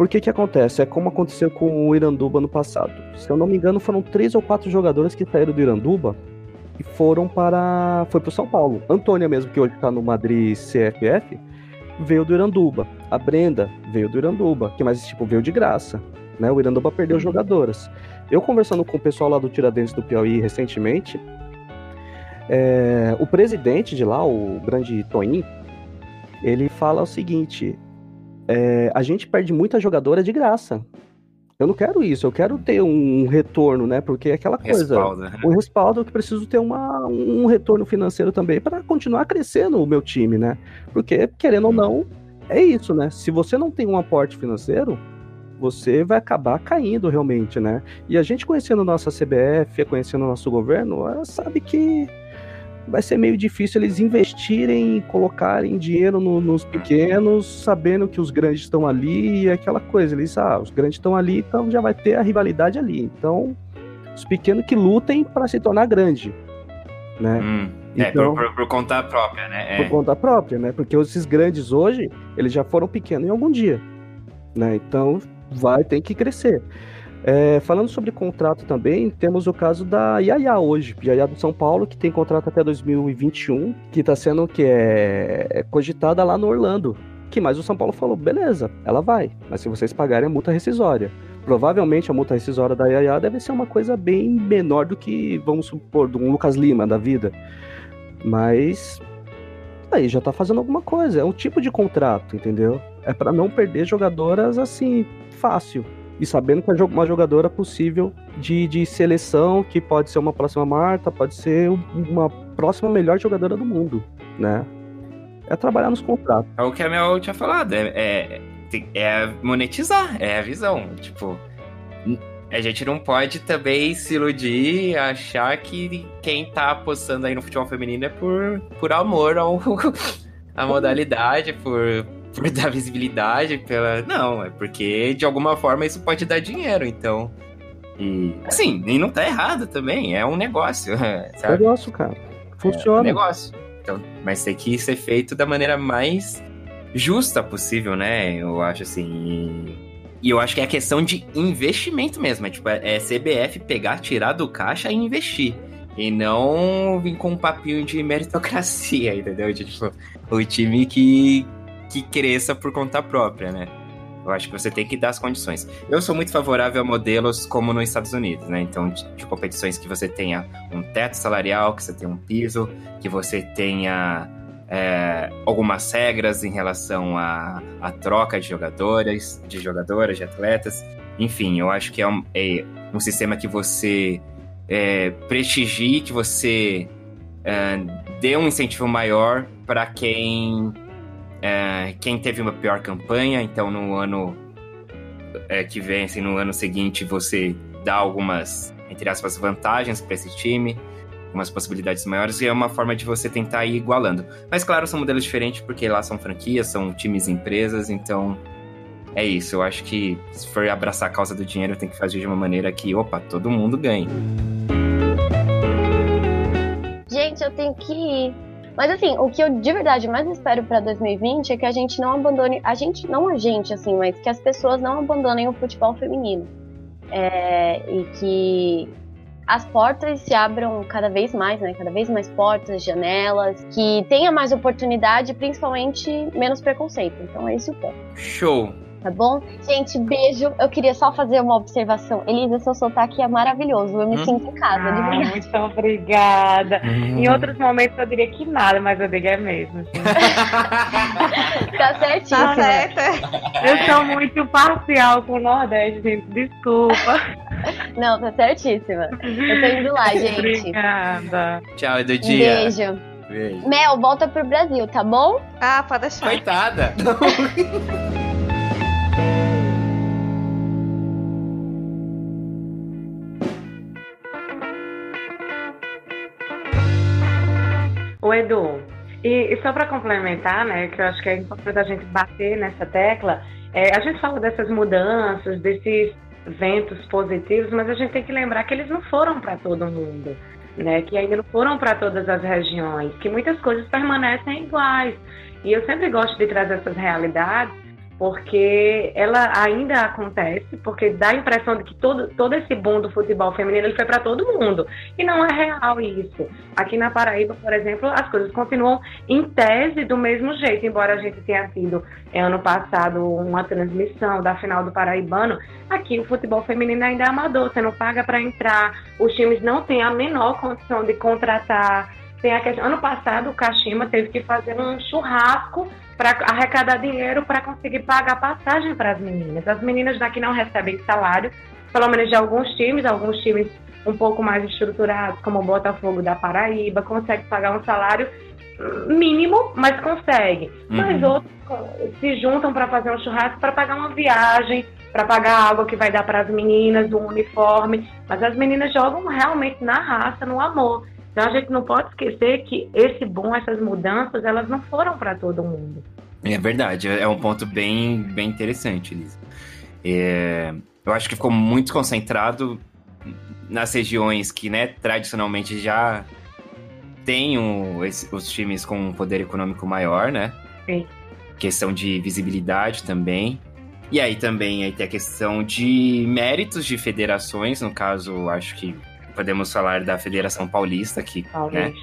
por que acontece? É como aconteceu com o Iranduba no passado. Se eu não me engano, foram três ou quatro jogadores que saíram do Iranduba e foram para. Foi para São Paulo. Antônia, mesmo, que hoje está no Madrid CFF, veio do Iranduba. A Brenda veio do Iranduba, que mais tipo veio de graça. Né? O Iranduba perdeu uhum. jogadoras. Eu conversando com o pessoal lá do Tiradentes do Piauí recentemente, é, o presidente de lá, o grande Toin, ele fala o seguinte: é, a gente perde muita jogadora de graça. Eu não quero isso, eu quero ter um retorno, né? Porque é aquela coisa. Respaldo, né? Um respaldo que preciso ter uma, um retorno financeiro também para continuar crescendo o meu time, né? Porque, querendo ou não, é isso, né? Se você não tem um aporte financeiro, você vai acabar caindo realmente, né? E a gente conhecendo nossa CBF, conhecendo nosso governo, sabe que vai ser meio difícil eles investirem e colocarem dinheiro no, nos pequenos, sabendo que os grandes estão ali e aquela coisa. Eles, ah, os grandes estão ali, então já vai ter a rivalidade ali. Então, os pequenos que lutem para se tornar grande, né? Hum, é, então, por, por, por, conta própria, né? É. Por conta própria, né? Porque esses grandes hoje, eles já foram pequenos em algum dia, né? Então, vai, tem que crescer. É, falando sobre contrato também, temos o caso da Yaya hoje, Yaya do São Paulo, que tem contrato até 2021, que está sendo que é, é cogitada lá no Orlando. Que mais o São Paulo falou, beleza, ela vai, mas se vocês pagarem a multa rescisória. Provavelmente a multa rescisória da Yaya deve ser uma coisa bem menor do que, vamos supor, de um Lucas Lima da vida. Mas aí já tá fazendo alguma coisa, é um tipo de contrato, entendeu? É para não perder jogadoras assim fácil e sabendo que é uma jogadora possível de, de seleção, que pode ser uma próxima Marta, pode ser uma próxima melhor jogadora do mundo, né? É trabalhar nos contratos. É o que a Mel tinha falado, é, é, é monetizar, é a visão. Tipo, a gente não pode também se iludir achar que quem tá apostando aí no futebol feminino é por, por amor ao, à modalidade, por, por dar visibilidade, pela. Não, é porque de alguma forma isso pode dar dinheiro, então. E assim, e não tá errado também, é um negócio. Sabe? Negócio, cara. Funciona. É um negócio. Então, mas tem que ser feito da maneira mais justa possível, né? Eu acho assim. E eu acho que é a questão de investimento mesmo. É tipo, é CBF pegar, tirar do caixa e investir. E não vir com um papinho de meritocracia, entendeu? De, tipo, o time que, que cresça por conta própria, né? Eu acho que você tem que dar as condições. Eu sou muito favorável a modelos como nos Estados Unidos, né? Então, de, de competições que você tenha um teto salarial, que você tenha um piso, que você tenha é, algumas regras em relação à, troca de jogadores, de jogadoras, de atletas. Enfim, eu acho que é um, é um sistema que você é, prestigie, que você é, dê um incentivo maior para quem é, quem teve uma pior campanha, então no ano é, que vem, assim, no ano seguinte, você dá algumas, entre aspas, vantagens para esse time, algumas possibilidades maiores, e é uma forma de você tentar ir igualando. Mas claro, são modelos diferentes, porque lá são franquias, são times e empresas, então é isso. Eu acho que se for abraçar a causa do dinheiro, tem que fazer de uma maneira que, opa, todo mundo ganhe. Gente, eu tenho que ir. Mas assim, o que eu de verdade mais espero para 2020 é que a gente não abandone, a gente, não a gente, assim, mas que as pessoas não abandonem o futebol feminino. É, e que as portas se abram cada vez mais, né? Cada vez mais portas, janelas, que tenha mais oportunidade, principalmente menos preconceito. Então é esse o ponto. Show! Tá bom? Gente, beijo. Eu queria só fazer uma observação. Elisa, seu sotaque é maravilhoso. Eu me hum? sinto em casa, de verdade. Muito obrigada. Hum. Em outros momentos eu diria que nada, mas eu digo é mesmo. tá certinho. Tá certo. Eu sou muito parcial com o Nordeste, gente. Desculpa. Não, tá certíssima. Eu tô indo lá, gente. Obrigada. Tchau, Edu Dia. Beijo. Beijo. Mel, volta pro Brasil, tá bom? Ah, pode deixar. Coitada. Ô Edu, E, e só para complementar, né, que eu acho que é importante a gente bater nessa tecla, é, a gente fala dessas mudanças, desses ventos positivos, mas a gente tem que lembrar que eles não foram para todo mundo, né? Que ainda não foram para todas as regiões, que muitas coisas permanecem iguais. E eu sempre gosto de trazer essas realidades porque ela ainda acontece, porque dá a impressão de que todo, todo esse boom do futebol feminino ele foi para todo mundo. E não é real isso. Aqui na Paraíba, por exemplo, as coisas continuam em tese do mesmo jeito, embora a gente tenha tido eh, ano passado uma transmissão da final do Paraibano, aqui o futebol feminino ainda é amador, você não paga para entrar, os times não têm a menor condição de contratar. Tem a questão, ano passado o Kashima teve que fazer um churrasco para arrecadar dinheiro para conseguir pagar passagem para as meninas. As meninas daqui não recebem salário, pelo menos de alguns times, alguns times um pouco mais estruturados, como o Botafogo da Paraíba, consegue pagar um salário mínimo, mas consegue. Uhum. Mas outros se juntam para fazer um churrasco para pagar uma viagem, para pagar a água que vai dar para as meninas, um uniforme. Mas as meninas jogam realmente na raça, no amor. Então a gente não pode esquecer que esse bom, essas mudanças, elas não foram para todo mundo. É verdade, é um ponto bem, bem interessante, Elisa. É, eu acho que ficou muito concentrado nas regiões que, né, tradicionalmente já têm o, esse, os times com um poder econômico maior, né? Sim. Questão de visibilidade também. E aí também aí tem a questão de méritos de federações, no caso, acho que podemos falar da Federação Paulista, que né,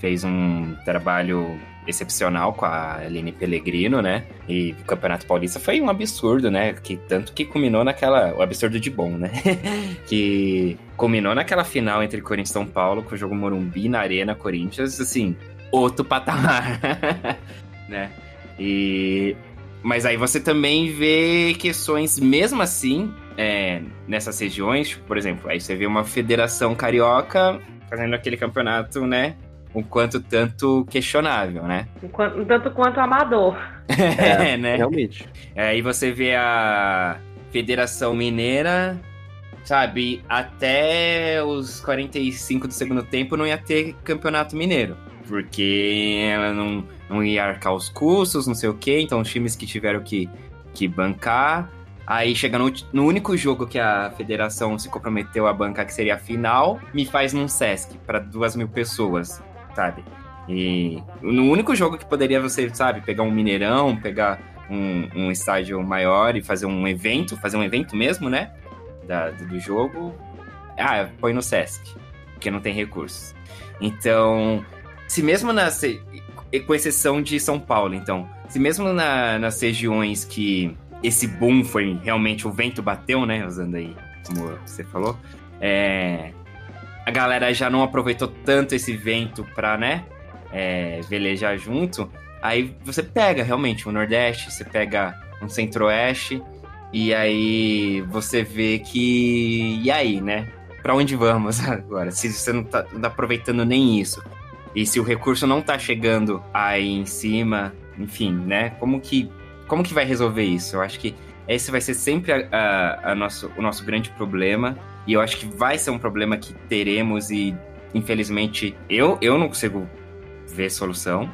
fez um trabalho excepcional com a Aline Pellegrino, né? E o Campeonato Paulista foi um absurdo, né? Que tanto que culminou naquela. O absurdo de bom, né? que culminou naquela final entre Corinthians e São Paulo, com o jogo Morumbi na Arena Corinthians, assim, outro patamar, né? E. Mas aí você também vê questões, mesmo assim, é, nessas regiões, por exemplo, aí você vê uma federação carioca fazendo aquele campeonato, né? Um quanto tanto questionável, né? Um tanto quanto amador. é, né? Realmente. Aí você vê a Federação Mineira, sabe? Até os 45 do segundo tempo não ia ter campeonato mineiro. Porque ela não, não ia arcar os custos, não sei o quê. Então, os times que tiveram que, que bancar. Aí chega no, no, único jogo que a federação se comprometeu a bancar, que seria a final, me faz num Sesc, para duas mil pessoas, sabe? E no único jogo que poderia você, sabe, pegar um Mineirão, pegar um, um estádio maior e fazer um evento, fazer um evento mesmo, né? Da, do jogo, ah, põe no Sesc, porque não tem recursos. Então, se mesmo nas. Com exceção de São Paulo, então, se mesmo na, nas regiões que esse boom foi realmente o vento bateu, né? Usando aí, como você falou. É, a galera já não aproveitou tanto esse vento pra, né? É, velejar junto. Aí você pega realmente o Nordeste, você pega um Centro-Oeste, e aí você vê que. E aí, né? Pra onde vamos agora? Se você não tá, não tá aproveitando nem isso. E se o recurso não tá chegando aí em cima, enfim, né? Como que como que vai resolver isso? Eu acho que esse vai ser sempre a, a, a nosso, o nosso grande problema. E eu acho que vai ser um problema que teremos e, infelizmente, eu, eu não consigo ver solução.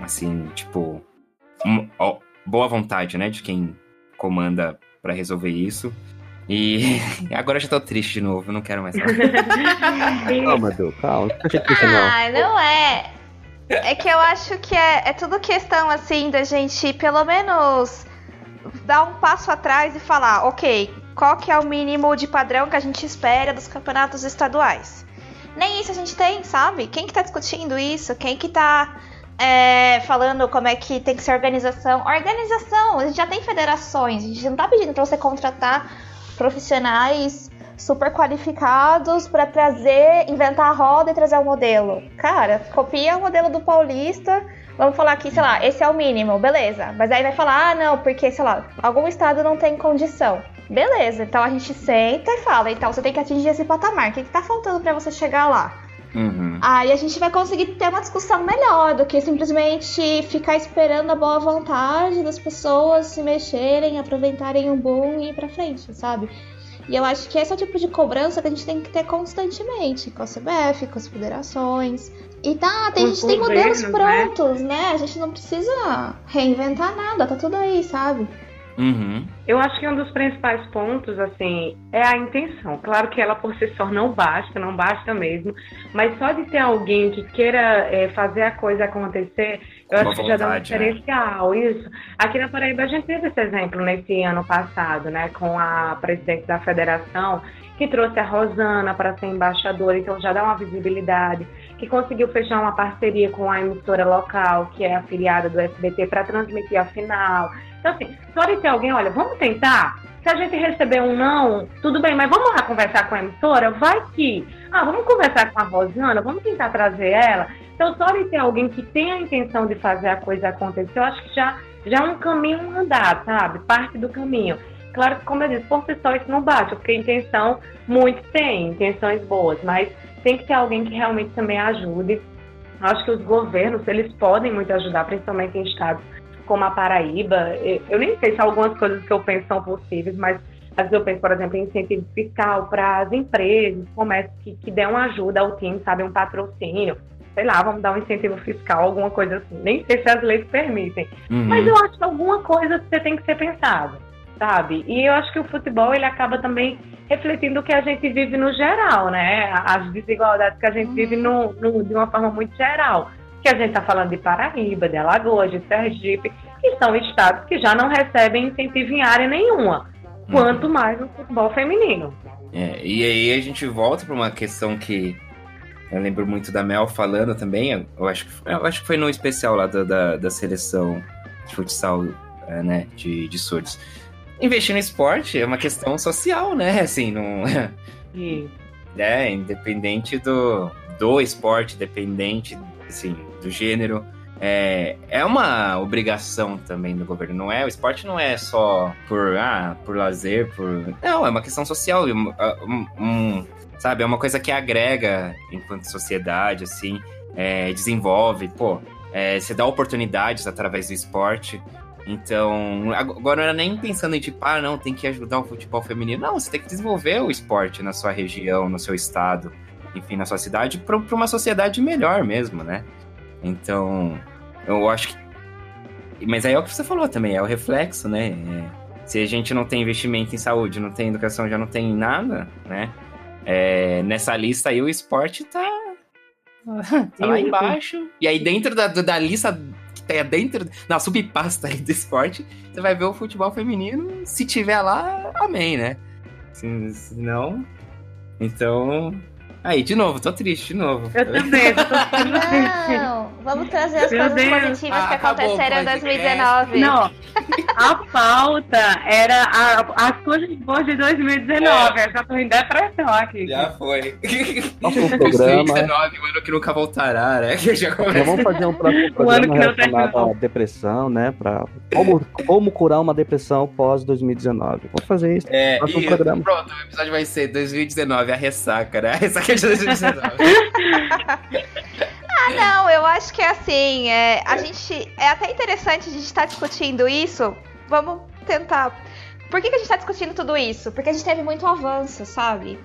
Assim, tipo, um, ó, boa vontade, né, de quem comanda para resolver isso. E agora eu já tô triste de novo, não quero mais falar. calma, Edu, calma. Ah, não é. É que eu acho que é, é tudo questão, assim, da gente, pelo menos, dar um passo atrás e falar, ok, qual que é o mínimo de padrão que a gente espera dos campeonatos estaduais? Nem isso a gente tem, sabe? Quem que tá discutindo isso? Quem que tá é, falando como é que tem que ser organização? Organização, a gente já tem federações, a gente não tá pedindo pra você contratar profissionais super qualificados para trazer, inventar a roda e trazer o um modelo. Cara, copia o modelo do Paulista. Vamos falar aqui, sei lá, esse é o mínimo, beleza. Mas aí vai falar, ah, não, porque, sei lá, algum estado não tem condição. Beleza, então a gente senta e fala, então você tem que atingir esse patamar. O que, que tá faltando para você chegar lá? Uhum. Aí a gente vai conseguir ter uma discussão melhor do que simplesmente ficar esperando a boa vontade das pessoas se mexerem, aproveitarem o boom e ir pra frente, sabe? E eu acho que esse é o tipo de cobrança que a gente tem que ter constantemente com a CBF, com as federações. E tá, tem, a gente tem modelos né? prontos, né? né? A gente não precisa reinventar nada, tá tudo aí, sabe? Uhum. Eu acho que um dos principais pontos, assim, é a intenção. Claro que ela por si só não basta, não basta mesmo, mas só de ter alguém que queira é, fazer a coisa acontecer, eu Uma acho que já dá um né? diferencial. Né? Isso. Aqui na Paraíba a gente teve esse exemplo nesse ano passado, né, com a presidente da federação, que trouxe a Rosana para ser embaixadora, então já dá uma visibilidade, que conseguiu fechar uma parceria com a emissora local, que é afiliada do SBT, para transmitir a final. Então, assim, só de ter alguém, olha, vamos tentar? Se a gente receber um não, tudo bem, mas vamos lá conversar com a emissora? Vai que. Ah, vamos conversar com a Rosana, vamos tentar trazer ela. Então, só de ter alguém que tenha a intenção de fazer a coisa acontecer, eu acho que já, já é um caminho andado, sabe? Parte do caminho. Claro que, como eu disse, por si só isso não bate, porque intenção, muitos têm, intenções boas, mas tem que ter alguém que realmente também ajude. Acho que os governos, eles podem muito ajudar, principalmente em estados como a Paraíba, eu nem sei se algumas coisas que eu penso são possíveis, mas às vezes eu penso, por exemplo, em incentivo fiscal para as empresas, comércio que, que dê uma ajuda ao time, sabe, um patrocínio. Sei lá, vamos dar um incentivo fiscal, alguma coisa assim. Nem sei se as leis permitem. Uhum. Mas eu acho que alguma coisa você tem que ser pensado, sabe? E eu acho que o futebol, ele acaba também refletindo o que a gente vive no geral, né? As desigualdades que a gente vive no, no, de uma forma muito geral que a gente está falando de Paraíba, de Alagoas, de Sergipe, que são estados que já não recebem incentivo em área nenhuma, quanto uhum. mais no futebol feminino. É, e aí a gente volta para uma questão que eu lembro muito da Mel falando também, eu acho que, eu acho que foi no especial lá da, da, da seleção de futsal, é, né, de, de surdos. Investir no esporte é uma questão social, né, assim, não... É, independente do, do esporte, dependente assim, do gênero. É, é uma obrigação também do governo, não é? O esporte não é só por, ah, por lazer, por. Não, é uma questão social. Um, um, sabe, é uma coisa que agrega enquanto sociedade, assim, é, desenvolve, pô, é, você dá oportunidades através do esporte. Então, agora não era nem pensando em tipo, ah, não, tem que ajudar o futebol feminino. Não, você tem que desenvolver o esporte na sua região, no seu estado enfim, na sua cidade, para uma sociedade melhor mesmo, né? Então, eu acho que. Mas aí é o que você falou também, é o reflexo, né? É... Se a gente não tem investimento em saúde, não tem educação, já não tem nada, né? É... Nessa lista aí o esporte tá. tá lá embaixo. E aí dentro da, da lista que tá dentro, na subpasta aí do esporte, você vai ver o futebol feminino. Se tiver lá, amém, né? Se, se não. Então, Aí, de novo, tô triste, de novo. Eu também, tô triste. Não, vamos trazer as Meu coisas Deus. positivas ah, que aconteceram em 2019. Não, a pauta era a, as coisas boas de 2019. É. Eu já tô em depressão aqui. Já foi. Nossa, um programa... 2019, o ano que nunca voltará, né? Que já começa. vamos fazer um próximo programa relacionado à depressão, né? Pra como, como curar uma depressão pós-2019. Vamos fazer isso. É, e, programa. pronto, o episódio vai ser 2019, a ressaca, né? A ressaca de 2019. Ah, não, eu acho que é assim, é, a gente. É até interessante a gente estar tá discutindo isso. Vamos tentar. Por que, que a gente está discutindo tudo isso? Porque a gente teve muito avanço, sabe?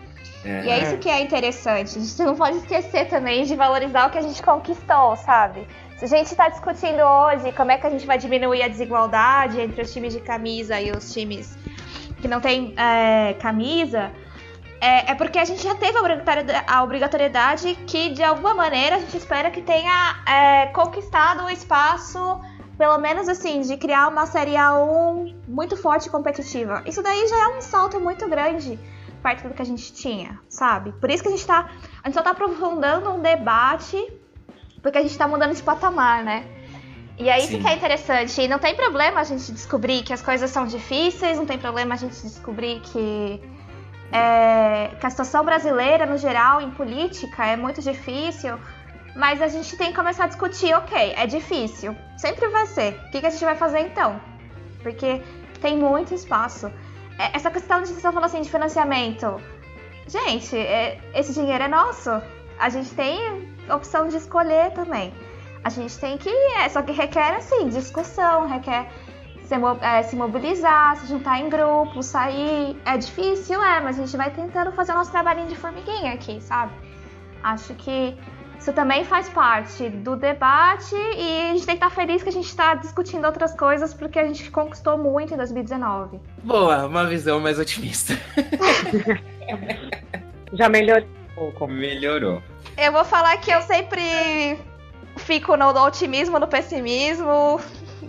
É. E é isso que é interessante. A gente não pode esquecer também de valorizar o que a gente conquistou, sabe? Se a gente está discutindo hoje como é que a gente vai diminuir a desigualdade entre os times de camisa e os times que não têm é, camisa, é, é, porque a gente já teve a obrigatoriedade que, de alguma maneira, a gente espera que tenha é, conquistado o espaço, pelo menos assim, de criar uma Série A1 muito forte e competitiva. Isso daí já é um salto muito grande perto do que a gente tinha, sabe? Por isso que a gente tá. A gente só tá aprofundando um debate, porque a gente tá mudando de patamar, né? E aí isso que é interessante. E não tem problema a gente descobrir que as coisas são difíceis, não tem problema a gente descobrir que é, que a situação brasileira, no geral, em política, é muito difícil, mas a gente tem que começar a discutir, ok, é difícil, sempre vai ser. O que, que a gente vai fazer então? Porque tem muito espaço. É, essa questão de você falou assim de financiamento, gente, é, esse dinheiro é nosso. A gente tem opção de escolher também. A gente tem que, é, só que requer assim discussão, requer se, é, se mobilizar, se juntar em grupo, sair. É difícil, é, mas a gente vai tentando fazer o nosso trabalhinho de formiguinha aqui, sabe? Acho que isso também faz parte do debate e a gente tem que estar feliz que a gente está discutindo outras coisas porque a gente conquistou muito em 2019. Boa, uma visão mais otimista. Já melhorou um pouco. Melhorou. Eu vou falar que eu sempre fico no otimismo, no pessimismo.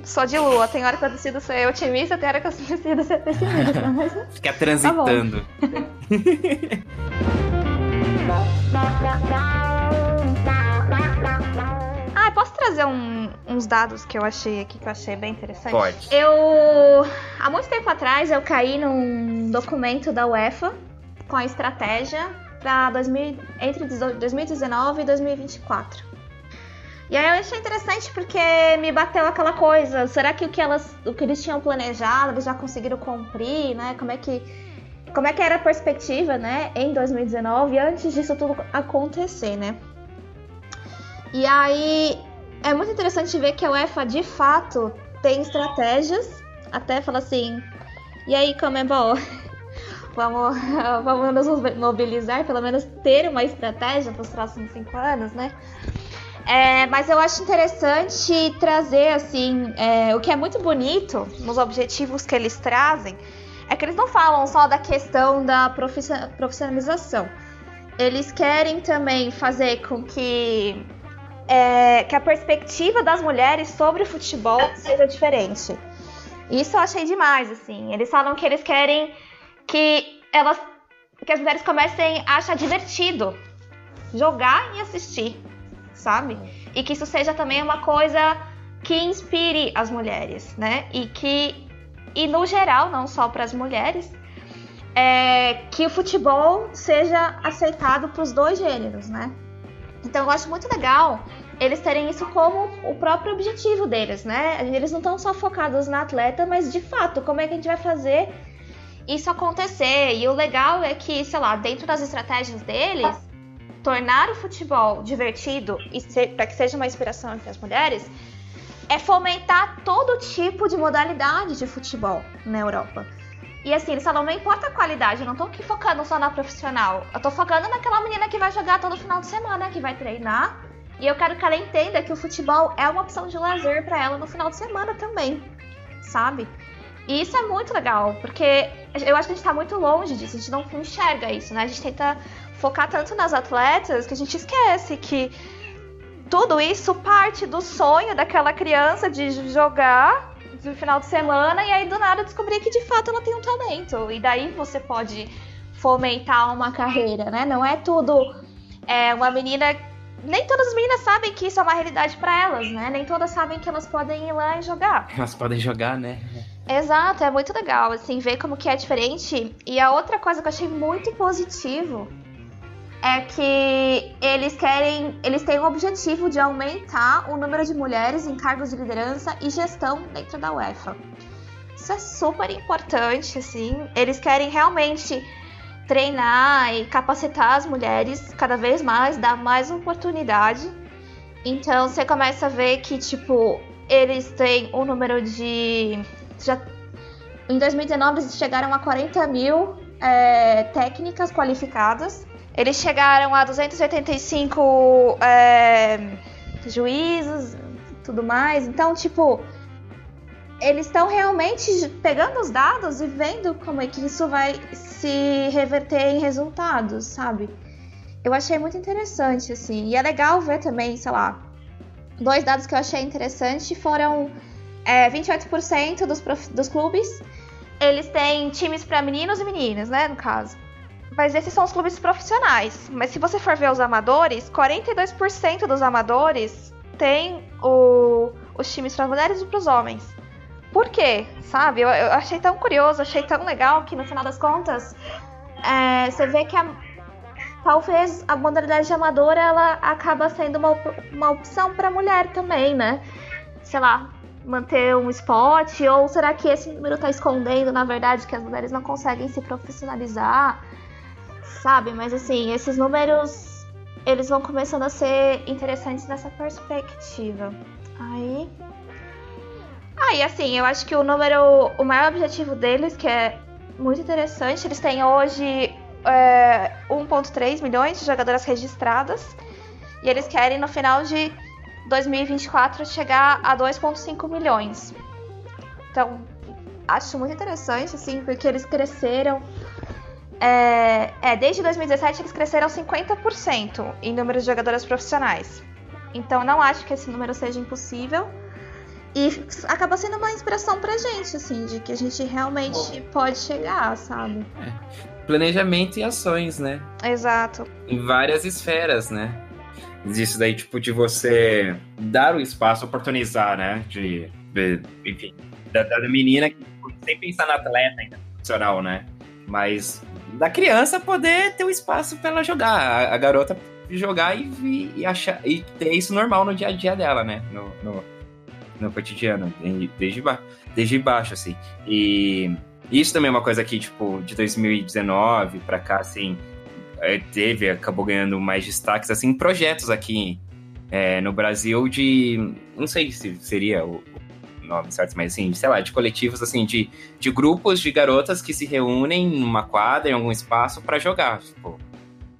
Sou de lua. Tem hora que eu decido ser otimista, tem hora que eu decido ser pessimista. Mas... Fica transitando. Tá ah, posso trazer um, uns dados que eu achei aqui, que eu achei bem interessante? Pode. Eu, há muito tempo atrás, eu caí num documento da UEFA com a estratégia para entre 2019 e 2024. E aí eu achei interessante porque me bateu aquela coisa, será que o que elas, o que eles tinham planejado, eles já conseguiram cumprir, né? Como é que como é que era a perspectiva, né, em 2019, antes disso tudo acontecer, né? E aí é muito interessante ver que a UEFA de fato tem estratégias, até fala assim, e aí, Comebol, vamos, vamos nos mobilizar, pelo menos ter uma estratégia para os próximos cinco anos, né? É, mas eu acho interessante trazer assim é, o que é muito bonito nos objetivos que eles trazem é que eles não falam só da questão da profissionalização. Eles querem também fazer com que, é, que a perspectiva das mulheres sobre o futebol seja diferente. Isso eu achei demais, assim. Eles falam que eles querem que elas que as mulheres comecem a achar divertido jogar e assistir, sabe? E que isso seja também uma coisa que inspire as mulheres, né? E que e no geral, não só para as mulheres, é, que o futebol seja aceitado para os dois gêneros, né? Então eu acho muito legal eles terem isso como o próprio objetivo deles, né? Eles não estão só focados na atleta, mas de fato, como é que a gente vai fazer isso acontecer? E o legal é que, sei lá, dentro das estratégias deles, tornar o futebol divertido e para que seja uma inspiração entre as mulheres é fomentar todo tipo de modalidade de futebol na Europa. E assim, eles falam, não importa a qualidade, eu não tô aqui focando só na profissional. Eu tô focando naquela menina que vai jogar todo final de semana, que vai treinar. E eu quero que ela entenda que o futebol é uma opção de lazer para ela no final de semana também, sabe? E isso é muito legal, porque eu acho que a gente tá muito longe disso, a gente não enxerga isso, né? A gente tenta focar tanto nas atletas que a gente esquece que tudo isso parte do sonho daquela criança de jogar no final de semana e aí do nada descobrir que de fato ela tem um talento. E daí você pode fomentar uma carreira, né? Não é tudo é, uma menina. Nem todas as meninas sabem que isso é uma realidade para elas, né? Nem todas sabem que elas podem ir lá e jogar. Elas podem jogar, né? Exato, é muito legal, assim, ver como que é diferente. E a outra coisa que eu achei muito positivo é que eles querem, eles têm o objetivo de aumentar o número de mulheres em cargos de liderança e gestão dentro da UEFA. Isso é super importante, assim. Eles querem realmente treinar e capacitar as mulheres cada vez mais, dar mais oportunidade. Então você começa a ver que, tipo, eles têm um número de. Já, em 2019 eles chegaram a 40 mil é, técnicas qualificadas eles chegaram a 285 é, juízes tudo mais. Então, tipo, eles estão realmente pegando os dados e vendo como é que isso vai se reverter em resultados, sabe? Eu achei muito interessante, assim. E é legal ver também, sei lá, dois dados que eu achei interessante foram é, 28% dos, dos clubes, eles têm times para meninos e meninas, né, no caso. Mas esses são os clubes profissionais. Mas se você for ver os amadores, 42% dos amadores tem o, os times para mulheres e para os homens. Por quê? Sabe? Eu, eu, achei tão curioso, achei tão legal que no final das contas é, você vê que a, talvez a modalidade amadora ela acaba sendo uma, uma opção para mulher também, né? Sei lá, manter um spot? Ou será que esse número está escondendo, na verdade, que as mulheres não conseguem se profissionalizar? Sabe? Mas assim, esses números eles vão começando a ser interessantes nessa perspectiva. Aí. E assim, eu acho que o número. O maior objetivo deles, que é muito interessante, eles têm hoje é, 1,3 milhões de jogadoras registradas. E eles querem no final de 2024 chegar a 2,5 milhões. Então, acho muito interessante, assim, porque eles cresceram. É, é, desde 2017 eles cresceram 50% em número de jogadoras profissionais. Então, não acho que esse número seja impossível. E acaba sendo uma inspiração pra gente, assim, de que a gente realmente pode chegar, sabe? É. Planejamento e ações, né? Exato. Em várias esferas, né? Isso daí, tipo, de você dar o espaço, oportunizar, né? De, de enfim, da, da, menina que sem pensar na atleta ainda profissional, né? Mas da criança poder ter um espaço para ela jogar. A, a, garota jogar e, e, achar, e ter isso normal no dia a dia dela, né? No, no no cotidiano, desde, ba desde baixo, assim. E isso também é uma coisa que, tipo, de 2019 pra cá, assim, é, teve, acabou ganhando mais destaques, assim, projetos aqui é, no Brasil de, não sei se seria o, nome certo, mas assim, sei lá, de coletivos, assim, de, de grupos de garotas que se reúnem numa quadra, em algum espaço para jogar, tipo,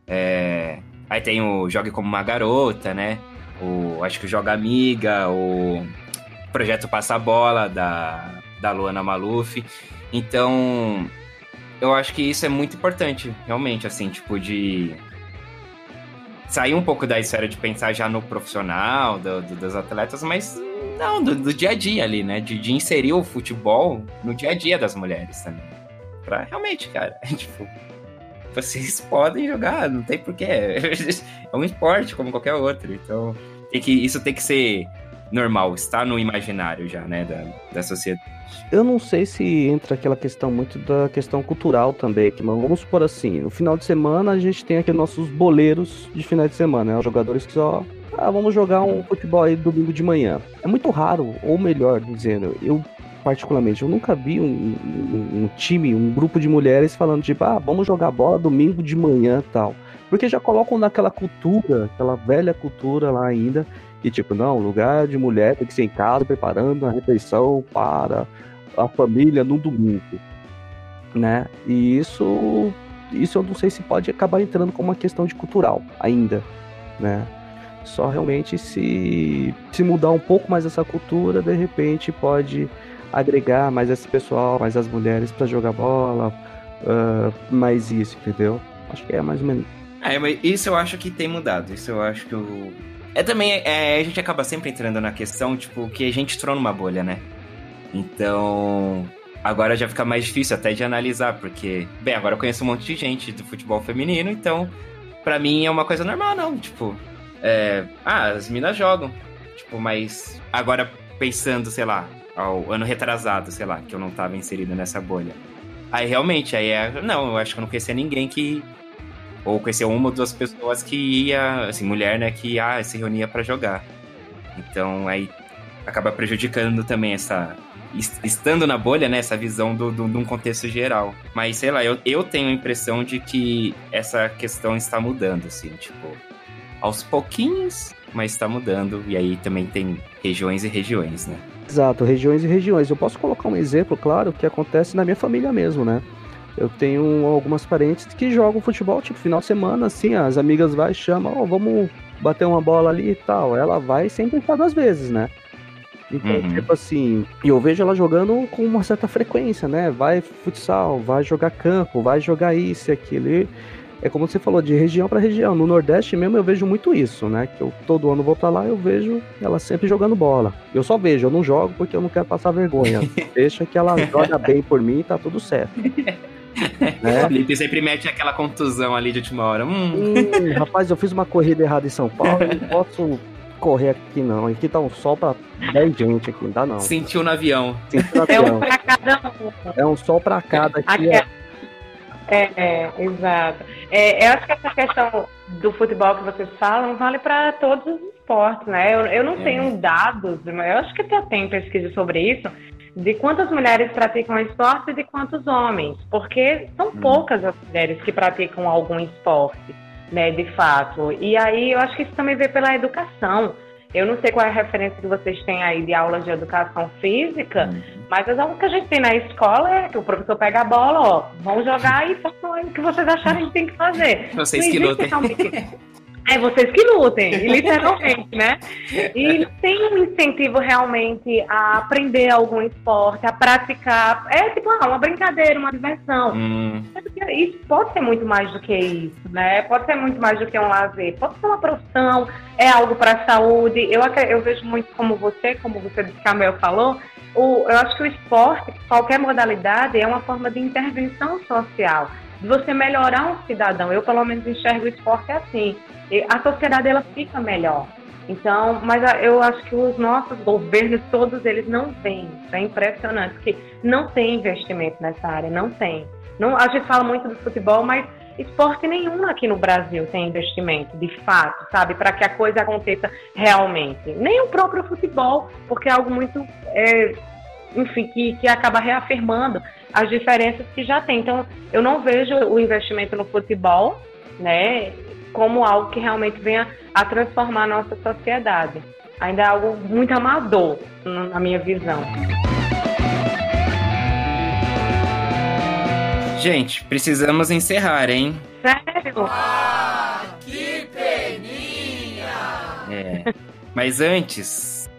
é... aí tem o Jogue Como Uma Garota, né, o, acho que o Joga Amiga, o projeto Passa Bola, da, da Luana Maluf. Então, eu acho que isso é muito importante, realmente, assim, tipo, de sair um pouco da esfera de pensar já no profissional, do, do, dos atletas, mas não, do, do, dia a dia ali, né? De, de, inserir o futebol no dia a dia das mulheres também. Pra realmente, cara, tipo, vocês podem jogar, não tem porquê. É um esporte como qualquer outro, então tem que, isso tem que ser normal, está no imaginário já, né, da, da sociedade. Eu não sei se entra aquela questão muito da questão cultural também, que vamos supor assim, no final de semana a gente tem aqui nossos boleiros de final de semana, né, os jogadores que só ah, vamos jogar um futebol aí domingo de manhã. É muito raro, ou melhor dizendo, eu particularmente, eu nunca vi um, um, um, time, um grupo de mulheres falando tipo, ah, vamos jogar bola domingo de manhã tal. Porque já colocam naquela cultura, aquela velha cultura lá ainda, que tipo, não, lugar de mulher tem que ser em casa preparando a refeição para a família no domingo, né? E isso, isso eu não sei se pode acabar entrando como uma questão de cultural ainda, né? Só realmente se, se mudar um pouco mais essa cultura, de repente pode agregar mais esse pessoal, mais as mulheres para jogar bola, uh, mais isso, entendeu? Acho que é mais ou menos. É, isso eu acho que tem mudado. Isso eu acho que o, é também, é, a gente acaba sempre entrando na questão, tipo, que a gente entrou numa bolha, né? Então, agora já fica mais difícil até de analisar, porque, bem, agora eu conheço um monte de gente do futebol feminino, então, para mim é uma coisa normal, não. Tipo, é, ah, as minas jogam. Tipo, mas agora pensando, sei lá, ao ano retrasado, sei lá, que eu não tava inserido nessa bolha. Aí realmente, aí é. Não, eu acho que eu não conhecia ninguém que ou conhecer uma ou duas pessoas que ia, assim, mulher, né, que ah, se reunia para jogar. Então aí acaba prejudicando também essa. Estando na bolha, né, essa visão do, do, de um contexto geral. Mas sei lá, eu, eu tenho a impressão de que essa questão está mudando, assim, tipo, aos pouquinhos, mas está mudando. E aí também tem regiões e regiões, né? Exato, regiões e regiões. Eu posso colocar um exemplo, claro, que acontece na minha família mesmo, né? Eu tenho algumas parentes que jogam futebol, tipo, final de semana, assim, as amigas vai e chamam, ó, oh, vamos bater uma bola ali e tal. Ela vai sem pensar duas vezes, né? Então, uhum. tipo assim, e eu vejo ela jogando com uma certa frequência, né? Vai futsal, vai jogar campo, vai jogar isso e aquilo. E é como você falou, de região para região. No Nordeste mesmo eu vejo muito isso, né? Que eu todo ano vou para lá eu vejo ela sempre jogando bola. Eu só vejo, eu não jogo porque eu não quero passar vergonha. Deixa que ela joga bem por mim e tá tudo certo. Né? O Felipe sempre mete aquela contusão ali de última hora. Hum. Hum, rapaz, eu fiz uma corrida errada em São Paulo, não posso correr aqui não. Aqui tá um sol pra 10 gente aqui, não dá não. Sentiu no avião. Sentiu no avião. É um pra cada um. É um sol pra cada aqui. aqui é... é, é, exato. É, eu acho que essa questão do futebol que vocês falam vale para todos os esportes, né? Eu, eu não é. tenho dados, mas eu acho que até tem pesquisa sobre isso, de quantas mulheres praticam esporte e de quantos homens, porque são hum. poucas as mulheres que praticam algum esporte, né, de fato. E aí eu acho que isso também vem pela educação. Eu não sei qual é a referência que vocês têm aí de aulas de educação física, uhum. mas as aulas que a gente tem na escola é que o professor pega a bola, ó, vão jogar e façam o que vocês acharem que tem que fazer. Vocês que lutem. É vocês que lutem, literalmente, né? E tem um incentivo realmente a aprender algum esporte, a praticar. É tipo ah, uma brincadeira, uma diversão. Hum. Isso pode ser muito mais do que isso, né? Pode ser muito mais do que um lazer. Pode ser uma profissão, é algo para a saúde. Eu, eu vejo muito como você, como você disse que a Mel falou, o, eu acho que o esporte, qualquer modalidade, é uma forma de intervenção social de você melhorar um cidadão. Eu, pelo menos, enxergo o esporte assim a sociedade ela fica melhor. Então, mas eu acho que os nossos governos, todos eles não têm. Isso é impressionante, porque não tem investimento nessa área, não tem. Não, a gente fala muito do futebol, mas esporte nenhum aqui no Brasil tem investimento, de fato, sabe, para que a coisa aconteça realmente. Nem o próprio futebol, porque é algo muito, é, enfim, que, que acaba reafirmando as diferenças que já tem. Então, eu não vejo o investimento no futebol, né, como algo que realmente venha a transformar a nossa sociedade. Ainda é algo muito amador, na minha visão. Gente, precisamos encerrar, hein? Sério? Ah, que peninha! É. Mas antes,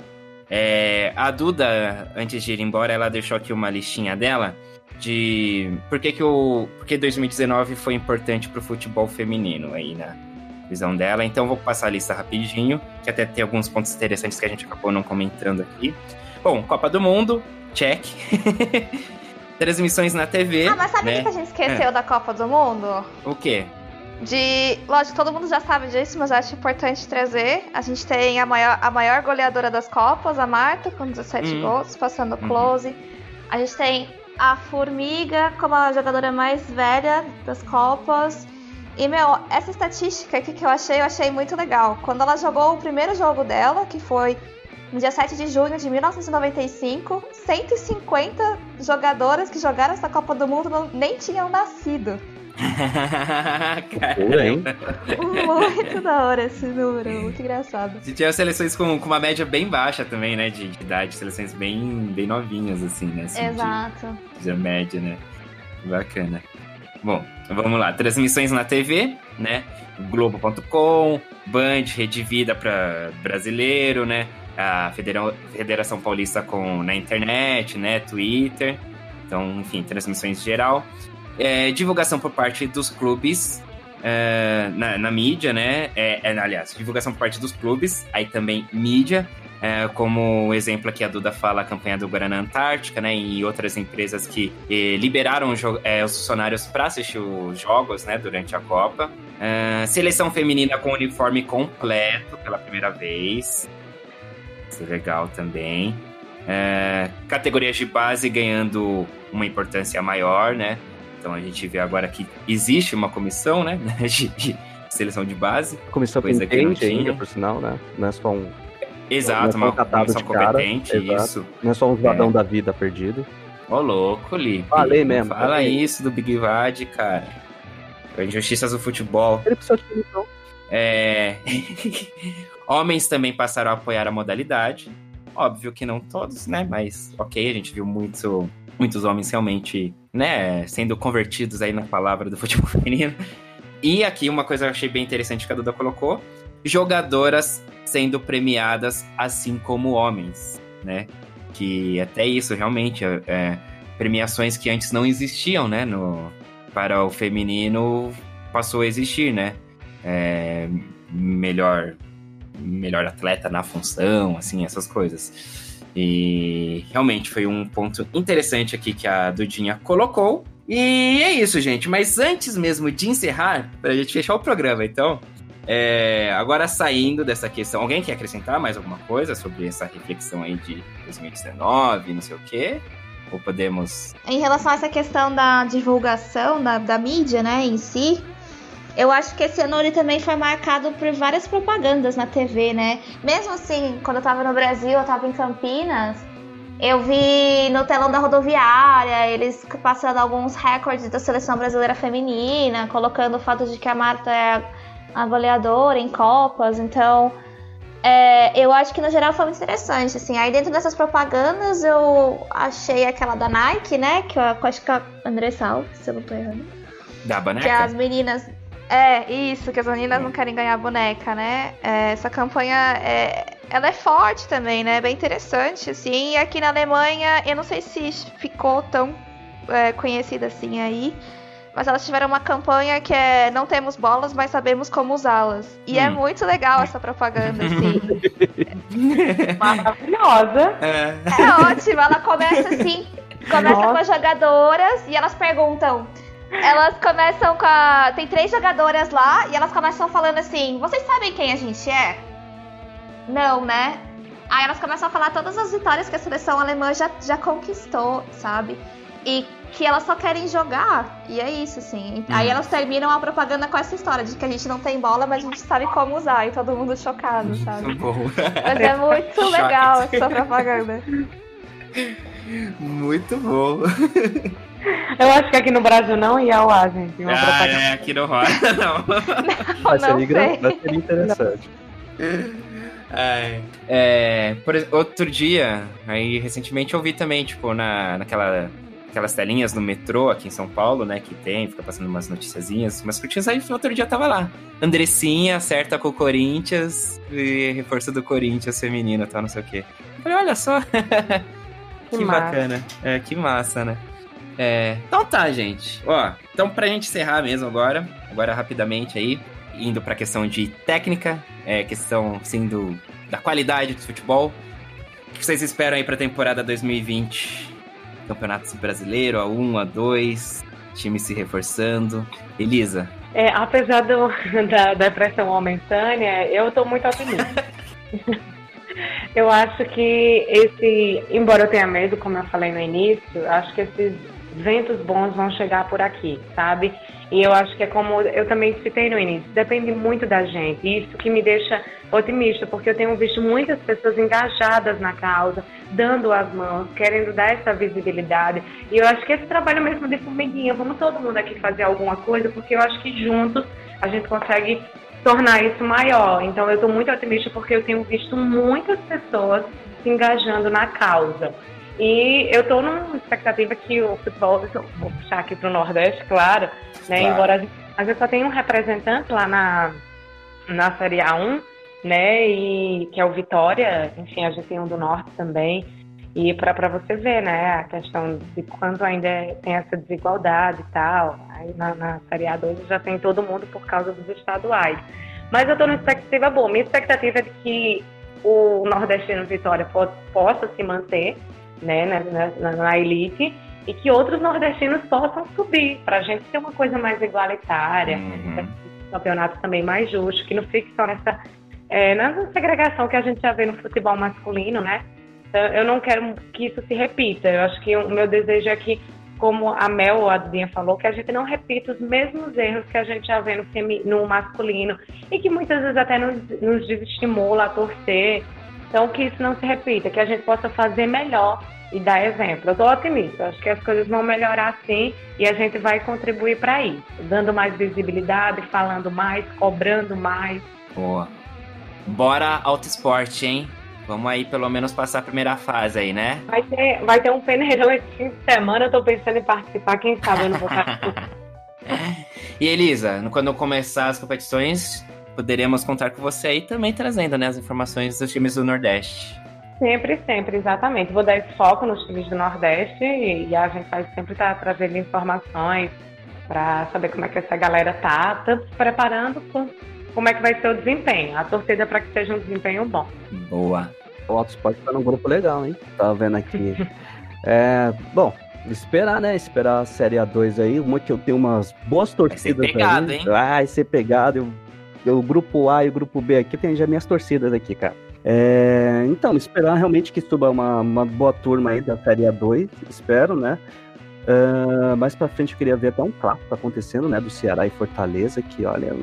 é, a Duda, antes de ir embora, ela deixou aqui uma listinha dela de por que, que o porque 2019 foi importante para o futebol feminino aí na visão dela. Então vou passar a lista rapidinho, que até tem alguns pontos interessantes que a gente acabou não comentando aqui. Bom, Copa do Mundo, check. Transmissões na TV. Ah, mas sabe o né? que a gente esqueceu ah. da Copa do Mundo? O quê? De. Lógico, todo mundo já sabe disso, mas eu acho importante trazer. A gente tem a maior, a maior goleadora das Copas, a Marta, com 17 hum. gols, passando uhum. close. Uhum. A gente tem a Formiga como a jogadora mais velha das Copas. E, meu, essa estatística aqui que eu achei, eu achei muito legal. Quando ela jogou o primeiro jogo dela, que foi no dia 7 de junho de 1995, 150 jogadoras que jogaram essa Copa do Mundo nem tinham nascido. Muito da hora esse número, muito engraçado. E tinha seleções com, com uma média bem baixa também, né, de, de idade, seleções bem, bem novinhas, assim, né? Assim, Exato. De, de média, né? Bacana. Bom, vamos lá. Transmissões na TV, né? Globo.com, Band, Rede Vida para brasileiro, né? A Federação Paulista com na internet, né? Twitter. Então, enfim, transmissões geral. É, divulgação por parte dos clubes é, na, na, mídia, né? É, é, aliás, divulgação por parte dos clubes, aí também mídia, é, como exemplo aqui a Duda fala, a campanha do Guaraná Antártica, né? E outras empresas que eh, liberaram é, os funcionários para assistir os jogos, né? Durante a Copa. É, seleção feminina com uniforme completo pela primeira vez. Isso é legal também. Categorias de base ganhando uma importância maior, né? Então a gente vê agora que existe uma comissão, né? De, de seleção de base. Comissão coisa que não tinha. por sinal, né? Não é só um Exato, uma comissão competente, cara, isso. Não é só um vadão é. da vida perdido. Ô, louco, Lipe. Falei mesmo. Fala falei. isso do Big Vad, cara. Injustiças do futebol. Ele precisa de punição. É... Homens também passaram a apoiar a modalidade. Óbvio que não todos, né? Mas ok, a gente viu muito, muitos homens realmente, né, sendo convertidos aí na palavra do futebol feminino. E aqui uma coisa que eu achei bem interessante que a Duda colocou: jogadoras sendo premiadas assim como homens, né? Que até isso realmente é, é, premiações que antes não existiam, né? No, para o feminino passou a existir, né? É, melhor melhor atleta na função, assim, essas coisas. E realmente foi um ponto interessante aqui que a Dudinha colocou. E é isso, gente. Mas antes mesmo de encerrar, para a gente fechar o programa, então, é, agora saindo dessa questão, alguém quer acrescentar mais alguma coisa sobre essa reflexão aí de 2019, não sei o quê? Ou podemos. Em relação a essa questão da divulgação da, da mídia, né, em si, eu acho que esse ano ele também foi marcado por várias propagandas na TV, né? Mesmo assim, quando eu tava no Brasil, eu tava em Campinas, eu vi no telão da rodoviária eles passando alguns recordes da seleção brasileira feminina, colocando o fato de que a Marta é a goleadora em Copas, então É, eu acho que no geral foi muito interessante, assim. Aí dentro dessas propagandas eu achei aquela da Nike, né? Que eu, acho que é a André Sal, se eu não tô errando. Da boneca? Que as meninas. É, isso, que as meninas não querem ganhar boneca, né? É, essa campanha é, ela é forte também, né? Bem interessante, assim. E aqui na Alemanha, eu não sei se ficou tão é, conhecida assim aí. Mas elas tiveram uma campanha que é Não temos bolas, mas sabemos como usá-las. E é hum. é muito legal essa propaganda, assim. Maravilhosa. É. é ótima. Ela começa assim, começa Nossa. com as jogadoras e elas perguntam. Elas começam com a. Tem três jogadoras lá e elas começam falando assim: Vocês sabem quem a gente é? Não, né? Aí elas começam a falar todas as vitórias que a seleção alemã já, já conquistou, sabe? E que elas só querem jogar. E é isso, assim. Hum. Aí elas terminam a propaganda com essa história de que a gente não tem bola, mas a gente sabe como usar. E todo mundo chocado, sabe? Mas é muito legal essa propaganda. Muito bom. Eu acho que aqui no Brasil não ia ao ar, gente. Uma ah, propaganda. é, aqui não rola, não. não, seria, não seria interessante. É, é, por, outro dia, aí recentemente eu vi também, tipo, na, naquela aquelas telinhas no metrô aqui em São Paulo, né? Que tem, fica passando umas noticiazinhas, umas curtinhas. Aí no outro dia tava lá. Andressinha acerta com o Corinthians e reforço do Corinthians feminino, tal, não sei o quê. Eu falei, olha só. que, que bacana. É, que massa, né? É, então tá, gente. Ó, então pra gente encerrar mesmo agora, agora rapidamente aí, indo pra questão de técnica, é, questão, sim, do, da qualidade do futebol. O que vocês esperam aí pra temporada 2020? Campeonato Brasileiro, A1, A2, time se reforçando. Elisa? É, apesar do, da, da pressão momentânea, eu estou muito otimista. eu acho que esse, embora eu tenha medo, como eu falei no início, acho que esses ventos bons vão chegar por aqui, sabe? E eu acho que é como eu também citei no início, depende muito da gente. Isso que me deixa otimista, porque eu tenho visto muitas pessoas engajadas na causa, dando as mãos, querendo dar essa visibilidade. E eu acho que esse trabalho mesmo de formiguinha, vamos todo mundo aqui fazer alguma coisa, porque eu acho que juntos a gente consegue tornar isso maior. Então eu estou muito otimista porque eu tenho visto muitas pessoas se engajando na causa. E eu estou numa expectativa que o futebol, vou puxar aqui para o Nordeste, claro, né? Claro. Embora mas eu só tenho um representante lá na, na Série A1, né? E que é o Vitória, enfim, a gente tem um do Norte também. E para você ver, né, a questão de quanto ainda tem essa desigualdade e tal. Aí na, na Série A2 já tem todo mundo por causa dos estaduais. Mas eu estou numa expectativa boa. Minha expectativa é de que o nordestino Vitória possa se manter, né, na, na, na elite e que outros nordestinos possam subir, para a gente ter uma coisa mais igualitária, uhum. um campeonato também mais justo, que não fique só nessa, é, nessa segregação que a gente já vê no futebol masculino, né? Então, eu não quero que isso se repita. Eu acho que o meu desejo é que, como a Mel ou a Dudinha falou, que a gente não repita os mesmos erros que a gente já vê no, no masculino e que muitas vezes até nos, nos desestimula a torcer. Então, que isso não se repita, que a gente possa fazer melhor e dar exemplo. Eu estou otimista, acho que as coisas vão melhorar sim e a gente vai contribuir para isso, dando mais visibilidade, falando mais, cobrando mais. Boa. Bora Auto Esporte, hein? Vamos aí pelo menos passar a primeira fase aí, né? Vai ter, vai ter um peneirão esse fim de semana, eu tô pensando em participar, quem sabe eu não vou participar. e Elisa, quando começar as competições, poderemos contar com você aí também trazendo né, as informações dos times do Nordeste. Sempre, sempre, exatamente. Vou dar esse foco nos times do Nordeste e, a gente vai sempre estar tá trazendo informações para saber como é que essa galera tá, tá preparando como é que vai ser o desempenho. A torcida para que seja um desempenho bom. Boa. O Autosport tá num grupo legal, hein? Tava vendo aqui. é, bom, esperar, né? Esperar a Série A2 aí. Uma que eu tenho umas boas torcidas. Vai ser pegado, aí. hein? Vai ser pegado. Eu, o grupo A e o grupo B aqui tem já minhas torcidas aqui, cara. É, então, esperar realmente que suba uma, uma boa turma aí da Série A2, espero, né? Uh, mais pra frente eu queria ver até um clássico acontecendo, né? Do Ceará e Fortaleza, que olha.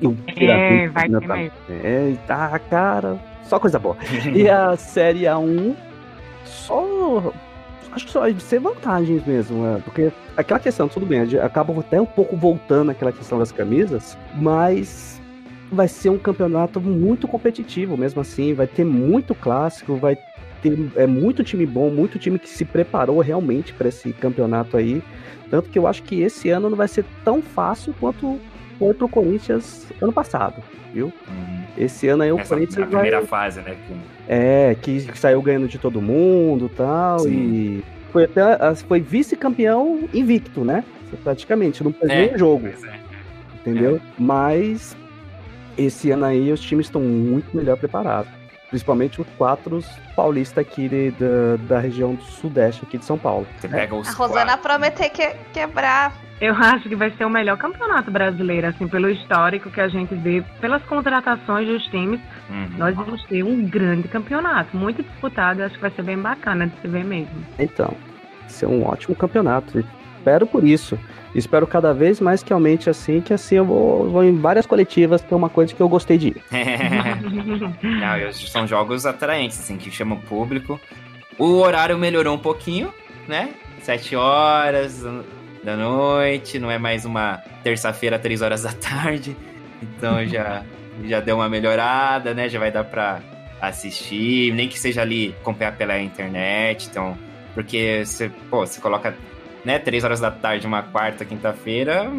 Eu é, vai ter tá, mesmo. É, tá, cara, só coisa boa. e a Série A1, só. Acho que só vai ser vantagens mesmo, né? Porque aquela questão, tudo bem, acaba até um pouco voltando aquela questão das camisas, mas vai ser um campeonato muito competitivo, mesmo assim, vai ter muito clássico, vai ter é, muito time bom, muito time que se preparou realmente para esse campeonato aí. Tanto que eu acho que esse ano não vai ser tão fácil quanto foi pro Corinthians ano passado, viu? Uhum. Esse ano aí o Essa, Corinthians. Na primeira vai... fase, né? É, que saiu ganhando de todo mundo tal, Sim. e foi até foi vice-campeão invicto, né? Praticamente, não perdeu é, um jogo. É. Entendeu? É. Mas esse ano aí os times estão muito melhor preparados. Principalmente os quatro paulistas aqui de, de, da região do sudeste aqui de São Paulo. Você pega os A Rosana prometeu que, quebrar eu acho que vai ser o melhor campeonato brasileiro, assim, pelo histórico que a gente vê, pelas contratações dos times. Uhum. Nós vamos ter um grande campeonato, muito disputado. Acho que vai ser bem bacana de se ver mesmo. Então, vai ser um ótimo campeonato. Espero por isso. Espero cada vez mais que aumente assim, que assim eu vou, vou em várias coletivas, é uma coisa que eu gostei de ir. Não, são jogos atraentes, assim, que chamam o público. O horário melhorou um pouquinho, né? Sete horas da noite, não é mais uma terça-feira, três horas da tarde. Então já, já deu uma melhorada, né? Já vai dar pra assistir, nem que seja ali acompanhar pela internet. Então, porque você, pô, você coloca né, três horas da tarde, uma quarta, quinta-feira,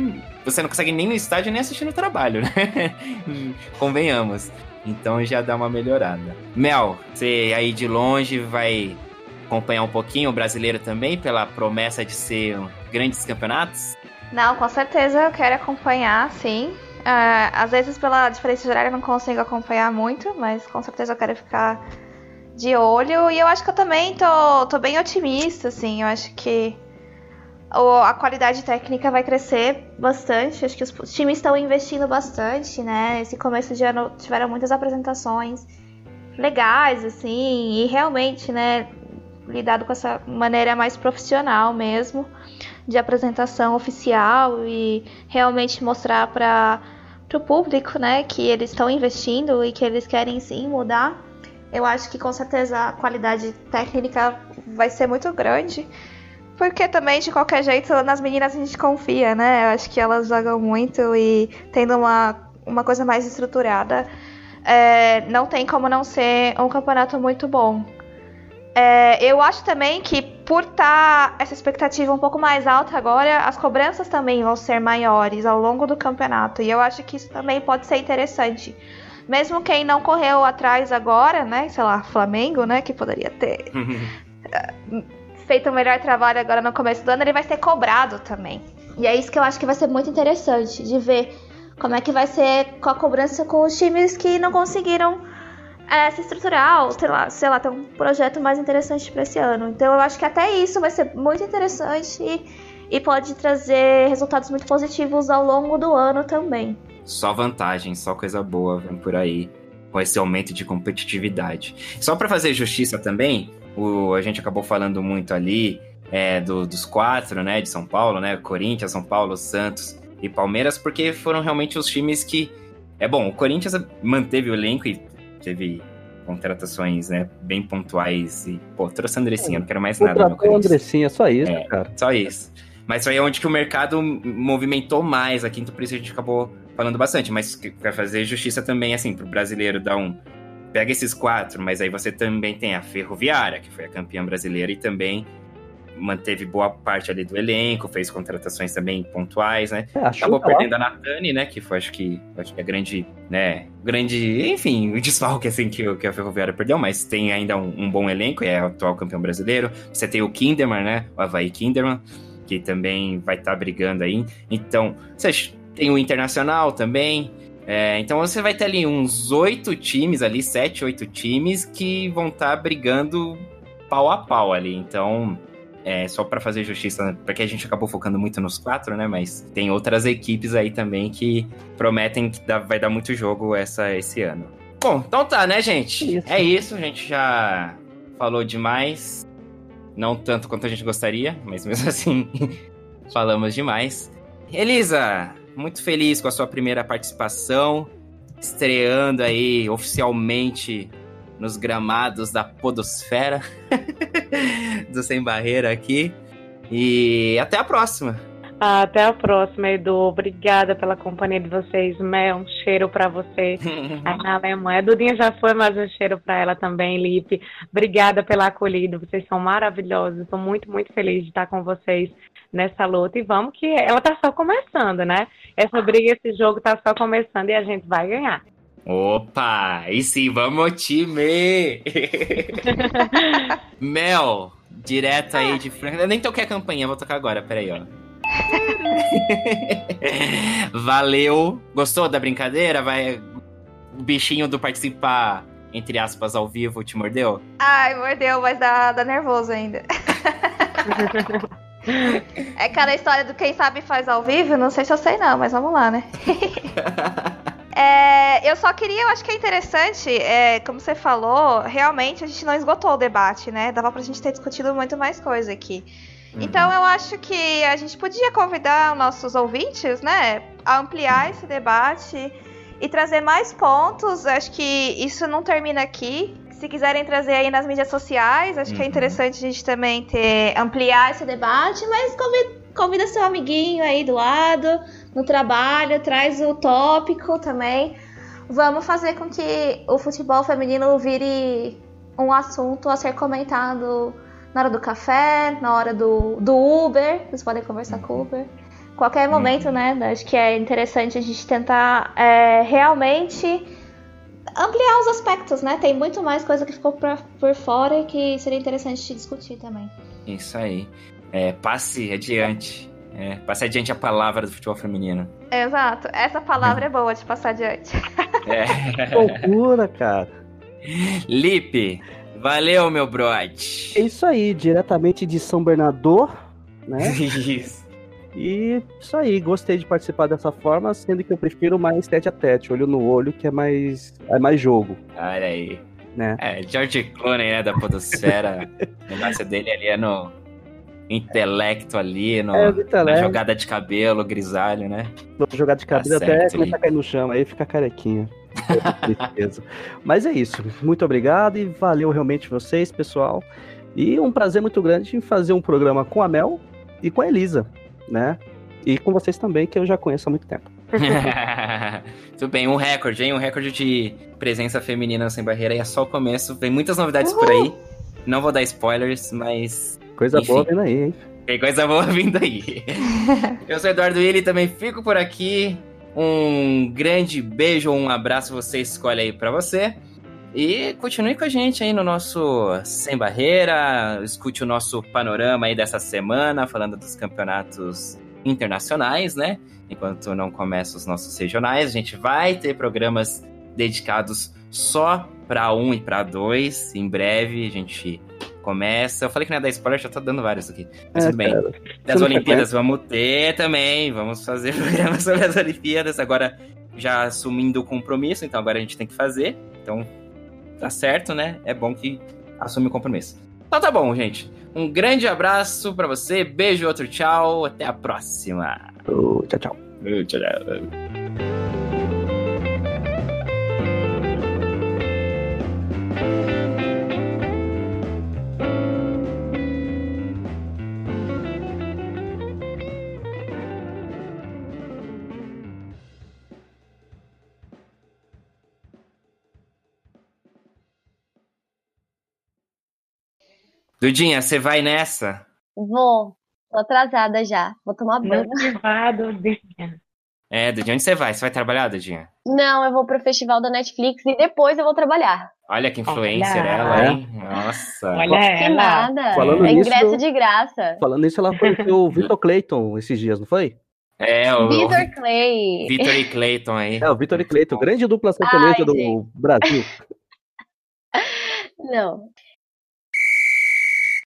você não consegue nem no estádio nem assistir no trabalho, né? Convenhamos. Então já dá uma melhorada. Mel, você aí de longe vai acompanhar um pouquinho o brasileiro também, pela promessa de ser grandes campeonatos? Não, com certeza eu quero acompanhar, sim. Uh, às vezes pela diferença de horário eu não consigo acompanhar muito, mas com certeza eu quero ficar de olho. E eu acho que eu também tô, tô bem otimista, assim. Eu acho que a qualidade técnica vai crescer bastante. Acho que os times estão investindo bastante, né? Esse começo de ano tiveram muitas apresentações legais, assim, e realmente, né, lidado com essa maneira mais profissional mesmo de apresentação oficial e realmente mostrar para o público, né, que eles estão investindo e que eles querem sim mudar. Eu acho que com certeza a qualidade técnica vai ser muito grande. Porque também, de qualquer jeito, nas meninas a gente confia, né? Eu acho que elas jogam muito e tendo uma, uma coisa mais estruturada, é, não tem como não ser um campeonato muito bom. É, eu acho também que por estar tá essa expectativa um pouco mais alta agora, as cobranças também vão ser maiores ao longo do campeonato. E eu acho que isso também pode ser interessante. Mesmo quem não correu atrás agora, né? Sei lá, Flamengo, né? Que poderia ter feito o melhor trabalho agora no começo do ano, ele vai ser cobrado também. E é isso que eu acho que vai ser muito interessante de ver como é que vai ser com a cobrança com os times que não conseguiram é, se estruturar, ou sei lá, sei lá, ter um projeto mais interessante para esse ano. Então eu acho que até isso vai ser muito interessante e, e pode trazer resultados muito positivos ao longo do ano também. Só vantagem, só coisa boa vem por aí com esse aumento de competitividade. Só para fazer justiça também, o, a gente acabou falando muito ali é, do, dos quatro, né, de São Paulo, né, Corinthians, São Paulo, Santos e Palmeiras, porque foram realmente os times que é bom, o Corinthians manteve o elenco e teve contratações, né, bem pontuais e, pô, trouxe a Andressinha, não quero mais nada no Corinthians. Andressinha, só isso, é, cara. Só isso. Mas isso aí é onde que o mercado movimentou mais aqui, então por isso a gente acabou falando bastante. Mas para fazer justiça também, assim, pro brasileiro dar um... Pega esses quatro, mas aí você também tem a Ferroviária, que foi a campeã brasileira e também manteve boa parte ali do elenco, fez contratações também pontuais, né? É, Acabou perdendo lá. a Natani, né? Que foi, acho que, acho que a grande, né? Grande, enfim, o desfalque assim que, que a Ferroviária perdeu, mas tem ainda um, um, bom elenco, é o atual campeão brasileiro. Você tem o Kinderman, né? O Havaí Kinderman, que também vai estar tá brigando aí. Então, você tem o Internacional também. É, então você vai ter ali uns oito times ali, sete, oito times que vão estar tá brigando pau a pau ali. Então, é, só para fazer justiça, porque a gente acabou focando muito nos quatro, né? Mas tem outras equipes aí também que prometem que dá, vai dar muito jogo essa, esse ano. Bom, então tá, né, gente? Isso. É isso, a gente já falou demais. Não tanto quanto a gente gostaria, mas mesmo assim falamos demais. Elisa, muito feliz com a sua primeira participação, estreando aí oficialmente nos gramados da Podosfera do Sem Barreira aqui. E até a próxima. Até a próxima, Edu. Obrigada pela companhia de vocês. Mel, um cheiro para você aí na Alemanha. A Dudinha já foi, mas um cheiro para ela também, Lipe. Obrigada pela acolhida. Vocês são maravilhosos. Estou muito, muito feliz de estar com vocês nessa luta. E vamos que ela tá só começando, né? Essa briga, esse jogo tá só começando e a gente vai ganhar. Opa! E sim, vamos time! Mel, direto aí de Franca. Eu nem toquei a campanha, vou tocar agora, peraí, ó. Valeu! Gostou da brincadeira? Vai. O bichinho do participar, entre aspas, ao vivo, te mordeu? Ai, mordeu, mas dá, dá nervoso ainda. é aquela história do quem sabe faz ao vivo? Não sei se eu sei, não, mas vamos lá, né? É, eu só queria, eu acho que é interessante, é, como você falou, realmente a gente não esgotou o debate, né? Dava pra gente ter discutido muito mais coisa aqui. Uhum. Então eu acho que a gente podia convidar nossos ouvintes, né, a ampliar esse debate e trazer mais pontos. Acho que isso não termina aqui. Se quiserem trazer aí nas mídias sociais, acho uhum. que é uhum. interessante a gente também ter ampliar esse debate, mas convida, convida seu amiguinho aí do lado, no trabalho, traz o tópico também. Vamos fazer com que o futebol feminino vire um assunto a ser comentado na hora do café, na hora do, do Uber, vocês podem conversar com o Uber. Qualquer momento, né? Acho que é interessante a gente tentar é, realmente ampliar os aspectos, né? Tem muito mais coisa que ficou pra, por fora e que seria interessante discutir também. Isso aí. É, passe adiante. É, passe adiante a palavra do futebol feminino. Exato. Essa palavra é boa de passar adiante. É. Loucura, cara. Lipe, Valeu, meu brode. É isso aí, diretamente de São Bernardo, né? isso. E isso aí, gostei de participar dessa forma, sendo que eu prefiro mais tete a tete, olho no olho, que é mais, é mais jogo. Olha aí. Né? É, George Clooney, né, da podosfera. o negócio dele ali é no intelecto ali, no, é, na jogada de cabelo, grisalho, né? Jogada de cabelo tá até começar a cair no chão, aí fica carequinha. Mas é isso. Muito obrigado e valeu realmente vocês, pessoal. E um prazer muito grande em fazer um programa com a Mel e com a Elisa, né? E com vocês também, que eu já conheço há muito tempo. Tudo bem, um recorde, hein? Um recorde de presença feminina sem barreira e é só o começo. Tem muitas novidades Uhul. por aí. Não vou dar spoilers, mas. Coisa Enfim. boa vindo aí, hein? Tem coisa boa vindo aí. eu sou Eduardo Willi, também fico por aqui. Um grande beijo um abraço, você escolhe aí para você. E continue com a gente aí no nosso Sem Barreira, escute o nosso panorama aí dessa semana, falando dos campeonatos internacionais, né? Enquanto não começam os nossos regionais, a gente vai ter programas dedicados só para um e para dois. Em breve a gente começa. Eu falei que não ia dar spoiler, já tô dando vários aqui. Mas é, tudo bem. Cara. Das Olimpíadas vamos ter também. Vamos fazer programa sobre as Olimpíadas. Agora já assumindo o compromisso, então agora a gente tem que fazer. Então tá certo, né? É bom que assume o compromisso. Então tá bom, gente. Um grande abraço para você. Beijo, outro tchau. Até a próxima. Uh, tchau, tchau. Uh, tchau, tchau. Dudinha, você vai nessa? Vou. Tô atrasada já. Vou tomar banho. Motivado, Dudinha. É, Dudinha, onde você vai? Você vai trabalhar, Dudinha? Não, eu vou pro festival da Netflix e depois eu vou trabalhar. Olha que influencer Olha. ela, hein? Nossa. Olha que ela. nada. Falando é ingresso nisso, de graça. Falando nisso, ela foi o Vitor Clayton esses dias, não foi? É, o Vitor Clay. Vitor e Clayton aí. É, o Vitor e Clayton, grande dupla sertaneja do. Brasil. Não.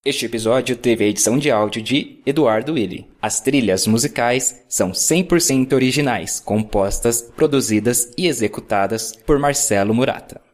Este episódio teve a edição de áudio de Eduardo Willi. As trilhas musicais são 100% originais, compostas, produzidas e executadas por Marcelo Murata.